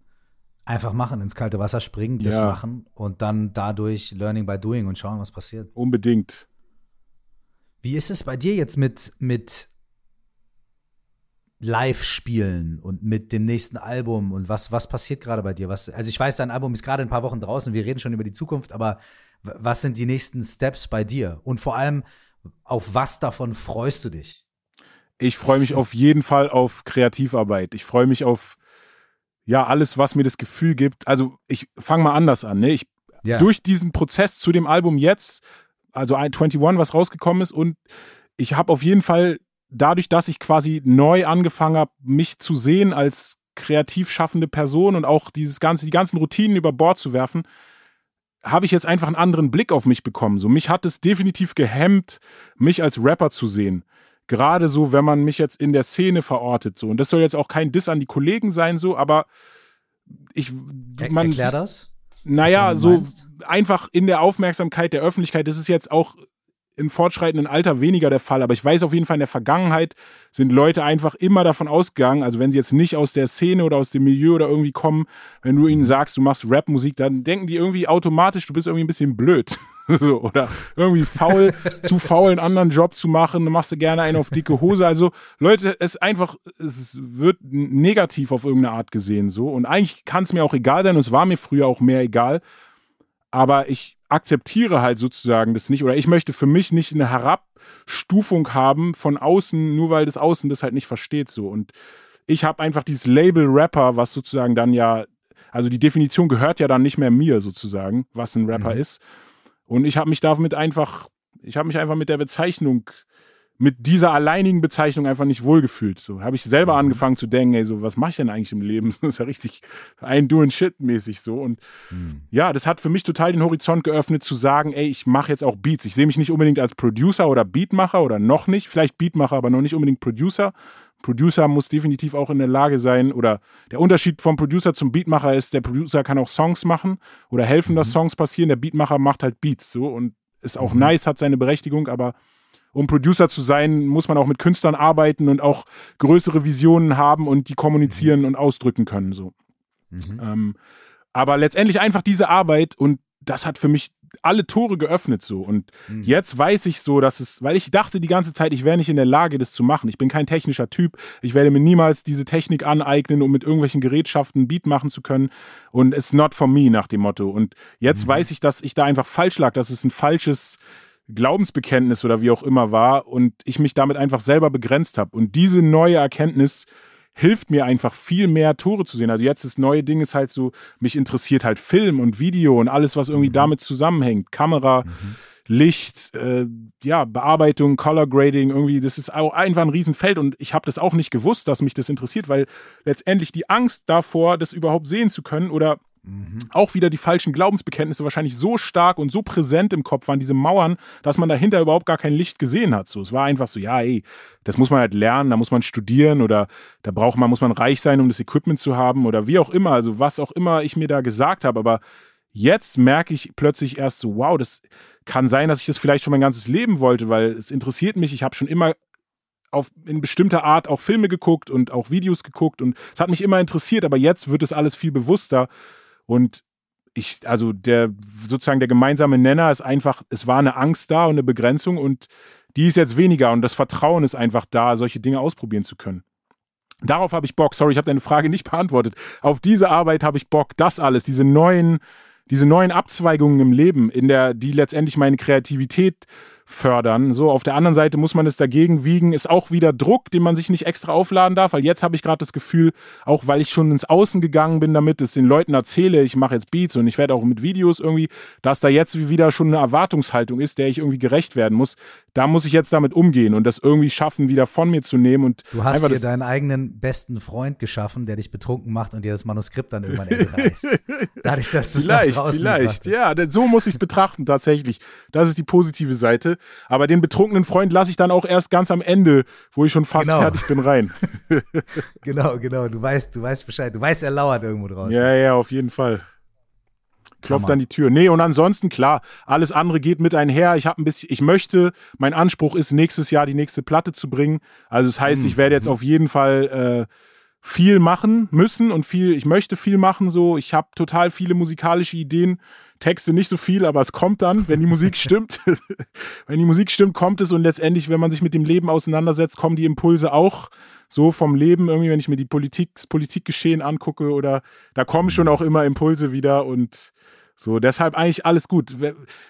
einfach machen, ins kalte Wasser springen, das ja. machen und dann dadurch Learning by Doing und schauen, was passiert. Unbedingt. Wie ist es bei dir jetzt mit, mit Live-Spielen und mit dem nächsten Album und was, was passiert gerade bei dir? Was, also ich weiß, dein Album ist gerade ein paar Wochen draußen, wir reden schon über die Zukunft, aber was sind die nächsten Steps bei dir? Und vor allem, auf was davon freust du dich? Ich freue mich auf jeden Fall auf Kreativarbeit. Ich freue mich auf ja alles, was mir das Gefühl gibt. Also ich fange mal anders an. Ne? Ich, ja. Durch diesen Prozess zu dem Album jetzt, also 21, was rausgekommen ist, und ich habe auf jeden Fall dadurch, dass ich quasi neu angefangen habe, mich zu sehen als kreativ schaffende Person und auch dieses ganze, die ganzen Routinen über Bord zu werfen, habe ich jetzt einfach einen anderen Blick auf mich bekommen. So, mich hat es definitiv gehemmt, mich als Rapper zu sehen. Gerade so, wenn man mich jetzt in der Szene verortet, so. Und das soll jetzt auch kein Diss an die Kollegen sein, so, aber ich, man. Erklär das? Naja, so einfach in der Aufmerksamkeit der Öffentlichkeit, das ist jetzt auch im fortschreitenden Alter weniger der Fall, aber ich weiß auf jeden Fall, in der Vergangenheit sind Leute einfach immer davon ausgegangen, also wenn sie jetzt nicht aus der Szene oder aus dem Milieu oder irgendwie kommen, wenn du ihnen sagst, du machst Rapmusik, dann denken die irgendwie automatisch, du bist irgendwie ein bisschen blöd. so, oder irgendwie faul, zu faul, einen anderen Job zu machen, dann machst du gerne einen auf dicke Hose. Also, Leute, es einfach, es wird negativ auf irgendeine Art gesehen, so. Und eigentlich kann es mir auch egal sein, und es war mir früher auch mehr egal. Aber ich akzeptiere halt sozusagen das nicht oder ich möchte für mich nicht eine Herabstufung haben von außen, nur weil das Außen das halt nicht versteht so. Und ich habe einfach dieses Label Rapper, was sozusagen dann ja, also die Definition gehört ja dann nicht mehr mir sozusagen, was ein Rapper mhm. ist. Und ich habe mich damit einfach, ich habe mich einfach mit der Bezeichnung mit dieser alleinigen Bezeichnung einfach nicht wohlgefühlt. So habe ich selber mhm. angefangen zu denken, ey, so was mache ich denn eigentlich im Leben? Das ist ja richtig ein doing shit mäßig so und mhm. ja, das hat für mich total den Horizont geöffnet zu sagen, ey, ich mache jetzt auch Beats. Ich sehe mich nicht unbedingt als Producer oder Beatmacher oder noch nicht, vielleicht Beatmacher, aber noch nicht unbedingt Producer. Producer muss definitiv auch in der Lage sein oder der Unterschied vom Producer zum Beatmacher ist, der Producer kann auch Songs machen oder helfen, mhm. dass Songs passieren. Der Beatmacher macht halt Beats so und ist auch mhm. nice, hat seine Berechtigung, aber um Producer zu sein, muss man auch mit Künstlern arbeiten und auch größere Visionen haben und die kommunizieren mhm. und ausdrücken können. So. Mhm. Ähm, aber letztendlich einfach diese Arbeit und das hat für mich alle Tore geöffnet so. Und mhm. jetzt weiß ich so, dass es, weil ich dachte die ganze Zeit, ich wäre nicht in der Lage, das zu machen. Ich bin kein technischer Typ. Ich werde mir niemals diese Technik aneignen, um mit irgendwelchen Gerätschaften ein Beat machen zu können. Und it's not for me nach dem Motto. Und jetzt mhm. weiß ich, dass ich da einfach falsch lag, dass es ein falsches Glaubensbekenntnis oder wie auch immer war und ich mich damit einfach selber begrenzt habe. Und diese neue Erkenntnis hilft mir einfach viel mehr Tore zu sehen. Also jetzt das neue Ding ist halt so, mich interessiert halt Film und Video und alles, was irgendwie mhm. damit zusammenhängt. Kamera, mhm. Licht, äh, ja, Bearbeitung, Color Grading, irgendwie, das ist auch einfach ein Riesenfeld und ich habe das auch nicht gewusst, dass mich das interessiert, weil letztendlich die Angst davor, das überhaupt sehen zu können oder Mhm. Auch wieder die falschen Glaubensbekenntnisse wahrscheinlich so stark und so präsent im Kopf waren, diese Mauern, dass man dahinter überhaupt gar kein Licht gesehen hat. So, es war einfach so, ja, ey, das muss man halt lernen, da muss man studieren oder da braucht man, muss man reich sein, um das Equipment zu haben oder wie auch immer, also was auch immer ich mir da gesagt habe, aber jetzt merke ich plötzlich erst so, wow, das kann sein, dass ich das vielleicht schon mein ganzes Leben wollte, weil es interessiert mich, ich habe schon immer auf, in bestimmter Art auch Filme geguckt und auch Videos geguckt und es hat mich immer interessiert, aber jetzt wird es alles viel bewusster und ich, also der sozusagen der gemeinsame Nenner ist einfach, es war eine Angst da und eine Begrenzung und die ist jetzt weniger und das Vertrauen ist einfach da, solche Dinge ausprobieren zu können. Darauf habe ich Bock. Sorry, ich habe deine Frage nicht beantwortet. Auf diese Arbeit habe ich Bock. Das alles, diese neuen, diese neuen Abzweigungen im Leben, in der, die letztendlich meine Kreativität fördern. So, auf der anderen Seite muss man es dagegen wiegen, ist auch wieder Druck, den man sich nicht extra aufladen darf, weil jetzt habe ich gerade das Gefühl, auch weil ich schon ins Außen gegangen bin damit, es den Leuten erzähle, ich mache jetzt Beats und ich werde auch mit Videos irgendwie, dass da jetzt wieder schon eine Erwartungshaltung ist, der ich irgendwie gerecht werden muss. Da muss ich jetzt damit umgehen und das irgendwie schaffen, wieder von mir zu nehmen und Du hast dir deinen eigenen besten Freund geschaffen, der dich betrunken macht und dir das Manuskript dann irgendwann entreißt. Dadurch, dass es Vielleicht, vielleicht, ja, so muss ich es betrachten tatsächlich. Das ist die positive Seite. Aber den betrunkenen Freund lasse ich dann auch erst ganz am Ende, wo ich schon fast genau. fertig bin, rein. genau, genau. Du weißt, du weißt Bescheid. Du weißt, er lauert irgendwo draußen. Ja, ja, auf jeden Fall. Klopft an die Tür. Nee, und ansonsten, klar, alles andere geht mit einher. Ich habe ein bisschen, ich möchte, mein Anspruch ist, nächstes Jahr die nächste Platte zu bringen. Also das heißt, ich werde jetzt mhm. auf jeden Fall äh, viel machen müssen und viel, ich möchte viel machen. So, ich habe total viele musikalische Ideen Texte nicht so viel, aber es kommt dann, wenn die Musik stimmt. wenn die Musik stimmt, kommt es und letztendlich, wenn man sich mit dem Leben auseinandersetzt, kommen die Impulse auch so vom Leben irgendwie, wenn ich mir die Politik, das Politikgeschehen angucke oder da kommen schon auch immer Impulse wieder und So, deshalb eigentlich alles gut.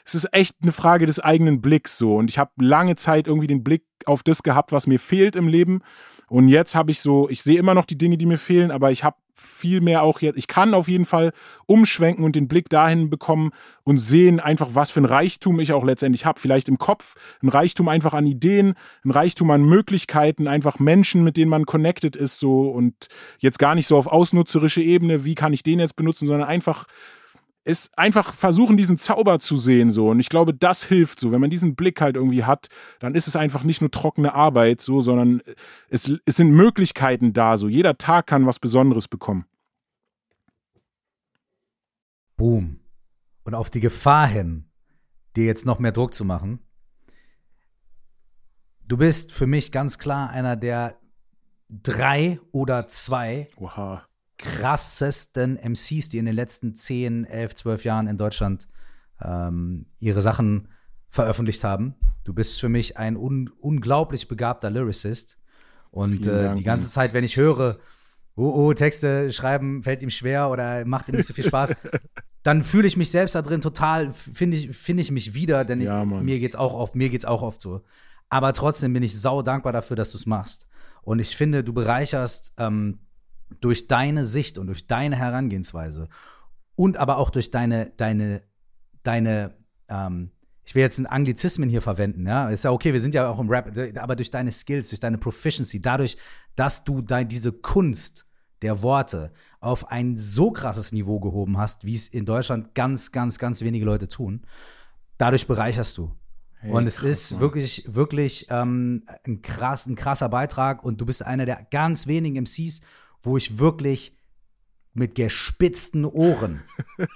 Es ist echt eine Frage des eigenen Blicks so. Und ich habe lange Zeit irgendwie den Blick auf das gehabt, was mir fehlt im Leben. Und jetzt habe ich so, ich sehe immer noch die Dinge, die mir fehlen, aber ich habe viel mehr auch jetzt, ich kann auf jeden Fall umschwenken und den Blick dahin bekommen und sehen einfach, was für ein Reichtum ich auch letztendlich habe. Vielleicht im Kopf, ein Reichtum einfach an Ideen, ein Reichtum an Möglichkeiten, einfach Menschen, mit denen man connected ist so und jetzt gar nicht so auf ausnutzerische Ebene, wie kann ich den jetzt benutzen, sondern einfach ist einfach versuchen, diesen Zauber zu sehen, so. Und ich glaube, das hilft so. Wenn man diesen Blick halt irgendwie hat, dann ist es einfach nicht nur trockene Arbeit, so, sondern es, es sind Möglichkeiten da, so. Jeder Tag kann was Besonderes bekommen. Boom. Und auf die Gefahr hin, dir jetzt noch mehr Druck zu machen. Du bist für mich ganz klar einer der drei oder zwei Oha krassesten MCs, die in den letzten 10, 11, 12 Jahren in Deutschland ähm, ihre Sachen veröffentlicht haben. Du bist für mich ein un unglaublich begabter Lyricist. Und äh, die ganze Zeit, wenn ich höre, oh, oh, Texte schreiben fällt ihm schwer oder macht ihm nicht so viel Spaß, dann fühle ich mich selbst da drin total, finde ich, find ich mich wieder, denn ja, ich, mir geht's auch oft, mir geht's auch oft so. Aber trotzdem bin ich sau dankbar dafür, dass du es machst. Und ich finde, du bereicherst ähm, durch deine Sicht und durch deine Herangehensweise und aber auch durch deine, deine, deine, ähm, ich will jetzt einen Anglizismen hier verwenden, ja, ist ja okay, wir sind ja auch im Rap, aber durch deine Skills, durch deine Proficiency, dadurch, dass du dein, diese Kunst der Worte auf ein so krasses Niveau gehoben hast, wie es in Deutschland ganz, ganz, ganz wenige Leute tun, dadurch bereicherst du. Hey, und es krass, ist Mann. wirklich, wirklich ähm, ein, krass, ein krasser Beitrag und du bist einer der ganz wenigen MCs, wo ich wirklich mit gespitzten Ohren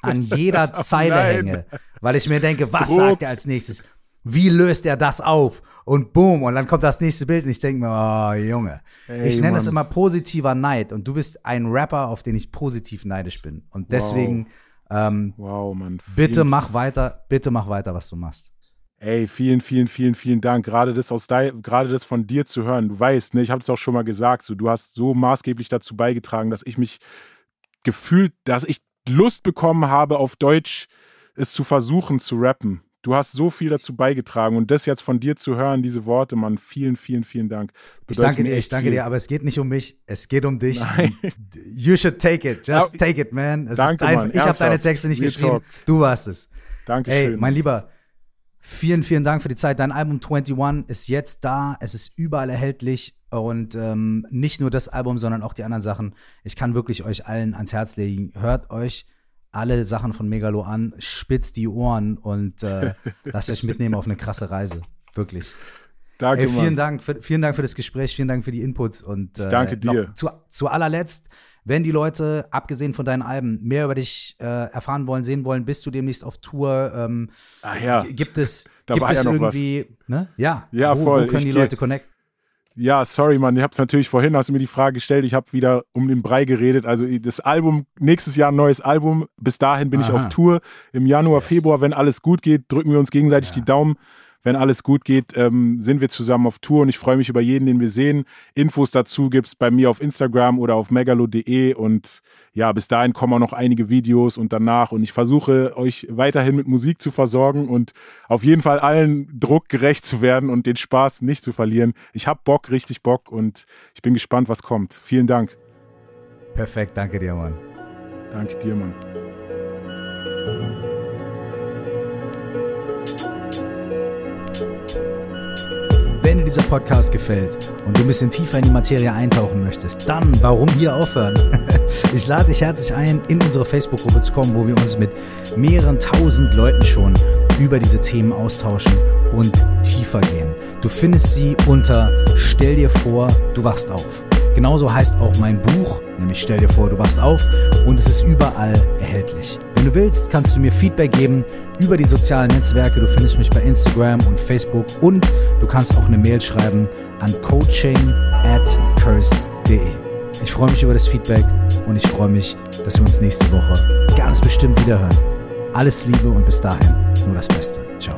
an jeder Zeile Nein. hänge, weil ich mir denke, was Druck. sagt er als nächstes? Wie löst er das auf? Und boom, und dann kommt das nächste Bild und ich denke mir, oh Junge. Hey, ich nenne das immer positiver Neid und du bist ein Rapper, auf den ich positiv neidisch bin. Und deswegen, wow, ähm, wow Mann. Bitte mach weiter, bitte mach weiter, was du machst. Ey, vielen, vielen, vielen, vielen Dank. Gerade das aus gerade das von dir zu hören. Du weißt, ne, ich habe es auch schon mal gesagt, so, du hast so maßgeblich dazu beigetragen, dass ich mich gefühlt, dass ich Lust bekommen habe, auf Deutsch es zu versuchen zu rappen. Du hast so viel dazu beigetragen und das jetzt von dir zu hören, diese Worte, Mann, vielen, vielen, vielen Dank. ich danke dir, ich danke viel. dir, aber es geht nicht um mich, es geht um dich. Nein. You should take it, just take it, man. Es danke, dein, Mann. Ich habe deine Texte nicht Real geschrieben, talk. du warst es. Danke Ey, mein Lieber, Vielen, vielen Dank für die Zeit. Dein Album 21 ist jetzt da. Es ist überall erhältlich. Und ähm, nicht nur das Album, sondern auch die anderen Sachen. Ich kann wirklich euch allen ans Herz legen. Hört euch alle Sachen von Megalo an, spitzt die Ohren und äh, lasst euch mitnehmen auf eine krasse Reise. Wirklich. Danke, Ey, vielen, Dank für, vielen Dank für das Gespräch, vielen Dank für die Inputs. Und, äh, ich danke dir. Zu, zu allerletzt wenn die Leute, abgesehen von deinen Alben, mehr über dich äh, erfahren wollen, sehen wollen, bist du demnächst auf Tour? Ähm, Ach ja. Gibt es, da gibt es ja irgendwie, ne? Ja, ja wo, voll. Wo können ich die Leute connecten? Ja, sorry, Mann. Ich habe es natürlich vorhin, hast du mir die Frage gestellt. Ich habe wieder um den Brei geredet. Also das Album, nächstes Jahr ein neues Album. Bis dahin bin Aha. ich auf Tour. Im Januar, yes. Februar, wenn alles gut geht, drücken wir uns gegenseitig ja. die Daumen wenn alles gut geht, ähm, sind wir zusammen auf Tour und ich freue mich über jeden, den wir sehen. Infos dazu gibt es bei mir auf Instagram oder auf megalo.de und ja, bis dahin kommen auch noch einige Videos und danach und ich versuche euch weiterhin mit Musik zu versorgen und auf jeden Fall allen Druck gerecht zu werden und den Spaß nicht zu verlieren. Ich habe Bock, richtig Bock und ich bin gespannt, was kommt. Vielen Dank. Perfekt, danke dir, Mann. Danke dir, Mann. Wenn dir dieser Podcast gefällt und du ein bisschen tiefer in die Materie eintauchen möchtest, dann warum hier aufhören? Ich lade dich herzlich ein, in unsere Facebook-Gruppe zu kommen, wo wir uns mit mehreren tausend Leuten schon über diese Themen austauschen und tiefer gehen. Du findest sie unter Stell dir vor, du wachst auf. Genauso heißt auch mein Buch, nämlich Stell dir vor, du wachst auf und es ist überall erhältlich. Wenn du willst, kannst du mir Feedback geben über die sozialen Netzwerke. Du findest mich bei Instagram und Facebook und du kannst auch eine Mail schreiben an coaching at curse.de. Ich freue mich über das Feedback und ich freue mich, dass wir uns nächste Woche ganz bestimmt wiederhören. Alles Liebe und bis dahin nur das Beste. Ciao.